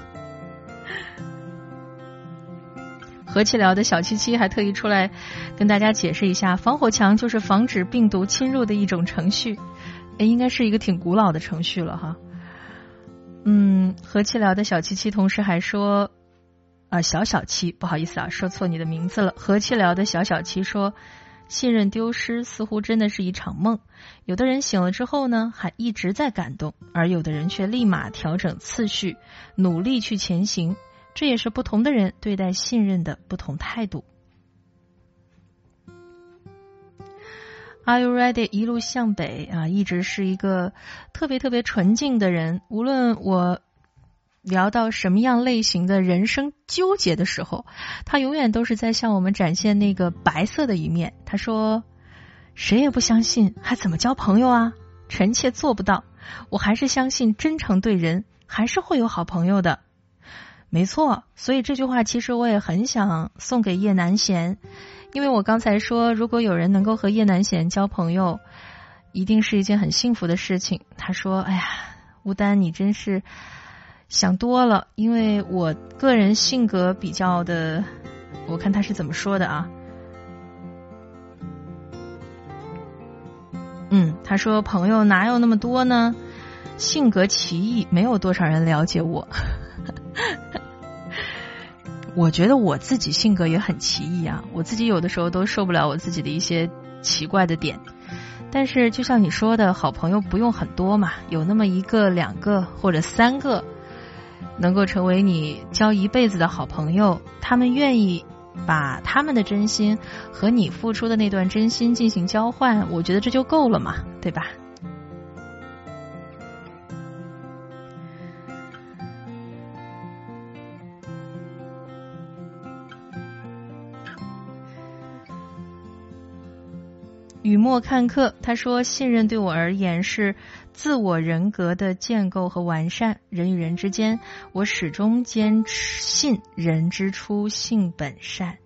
和气聊的小七七还特意出来跟大家解释一下，防火墙就是防止病毒侵入的一种程序。哎，应该是一个挺古老的程序了哈。嗯，和气聊的小七七同时还说啊，小小七，不好意思啊，说错你的名字了。和气聊的小小七说，信任丢失似乎真的是一场梦。有的人醒了之后呢，还一直在感动，而有的人却立马调整次序，努力去前行。这也是不同的人对待信任的不同态度。Are you ready？一路向北啊，一直是一个特别特别纯净的人。无论我聊到什么样类型的人生纠结的时候，他永远都是在向我们展现那个白色的一面。他说：“谁也不相信，还怎么交朋友啊？臣妾做不到。我还是相信真诚对人，还是会有好朋友的。没错，所以这句话其实我也很想送给叶南贤。”因为我刚才说，如果有人能够和叶南贤交朋友，一定是一件很幸福的事情。他说：“哎呀，吴丹，你真是想多了。因为我个人性格比较的，我看他是怎么说的啊？嗯，他说朋友哪有那么多呢？性格奇异，没有多少人了解我。”我觉得我自己性格也很奇异啊，我自己有的时候都受不了我自己的一些奇怪的点。但是就像你说的，好朋友不用很多嘛，有那么一个、两个或者三个，能够成为你交一辈子的好朋友，他们愿意把他们的真心和你付出的那段真心进行交换，我觉得这就够了嘛，对吧？雨墨看客他说信任对我而言是自我人格的建构和完善人与人之间我始终坚持信人之初性本善。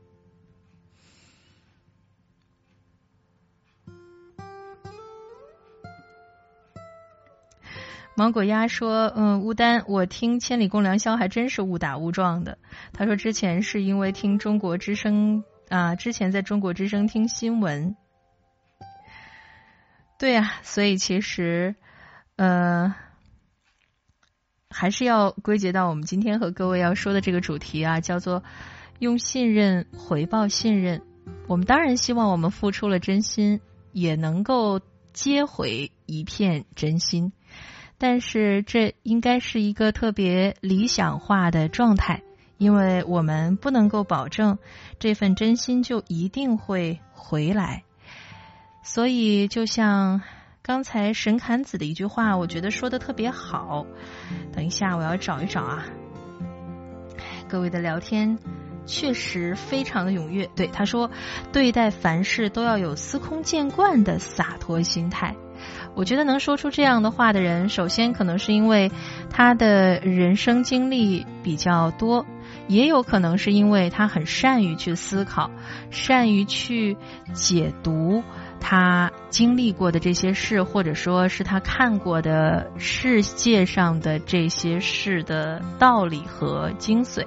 芒果鸭说嗯乌丹我听千里共良宵还真是误打误撞的。他说之前是因为听中国之声啊之前在中国之声听新闻。对呀，所以其实，呃，还是要归结到我们今天和各位要说的这个主题啊，叫做用信任回报信任。我们当然希望我们付出了真心，也能够接回一片真心。”但是这应该是一个特别理想化的状态，因为我们不能够保证这份真心就一定会回来。所以，就像刚才沈侃子的一句话，我觉得说的特别好。等一下，我要找一找啊。各位的聊天确实非常的踊跃。对他说，对待凡事都要有司空见惯的洒脱心态。我觉得能说出这样的话的人，首先可能是因为他的人生经历比较多，也有可能是因为他很善于去思考，善于去解读他经历过的这些事，或者说是他看过的世界上的这些事的道理和精髓，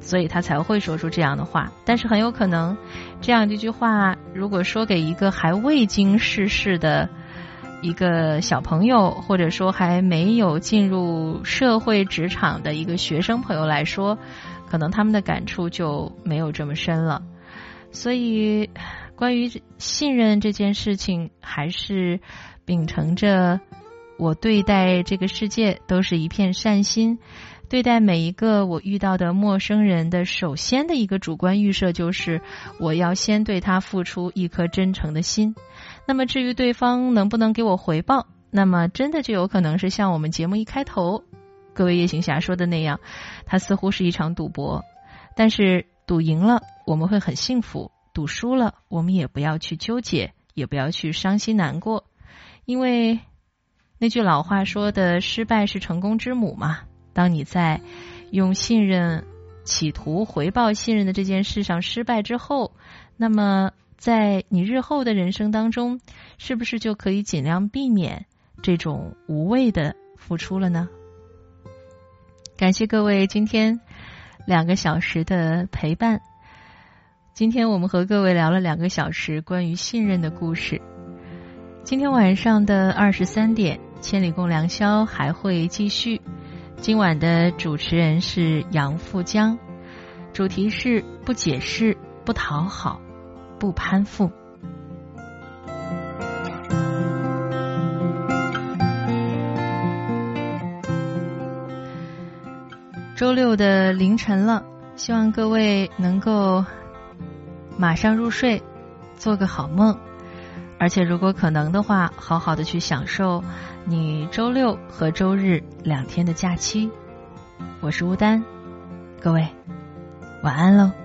所以他才会说出这样的话。但是很有可能，这样这句话如果说给一个还未经世事的。一个小朋友，或者说还没有进入社会职场的一个学生朋友来说，可能他们的感触就没有这么深了。所以，关于信任这件事情，还是秉承着我对待这个世界都是一片善心，对待每一个我遇到的陌生人的首先的一个主观预设就是，我要先对他付出一颗真诚的心。那么至于对方能不能给我回报，那么真的就有可能是像我们节目一开头各位夜行侠说的那样，它似乎是一场赌博。但是赌赢了我们会很幸福，赌输了我们也不要去纠结，也不要去伤心难过，因为那句老话说的“失败是成功之母”嘛。当你在用信任企图回报信任的这件事上失败之后，那么。在你日后的人生当中，是不是就可以尽量避免这种无谓的付出了呢？感谢各位今天两个小时的陪伴。今天我们和各位聊了两个小时关于信任的故事。今天晚上的二十三点，《千里共良宵》还会继续。今晚的主持人是杨富江，主题是不解释，不讨好。不攀附。周六的凌晨了，希望各位能够马上入睡，做个好梦。而且，如果可能的话，好好的去享受你周六和周日两天的假期。我是吴丹，各位晚安喽。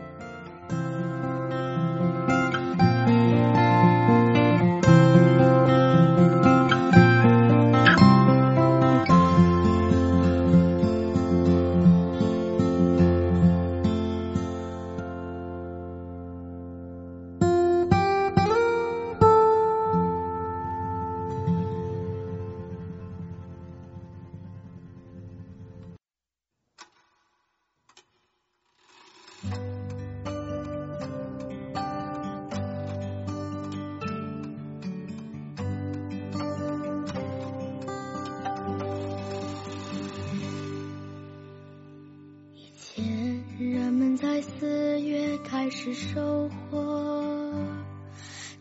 开始收获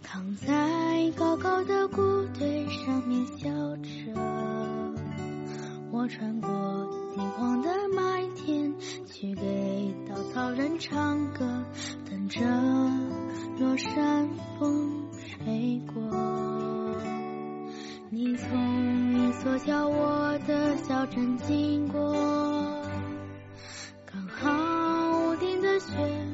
躺在高高的谷堆上面笑着我穿过金黄的麦田去给稻草人唱歌等着落山风吹过你从你所叫我的小镇经过刚好屋顶的雪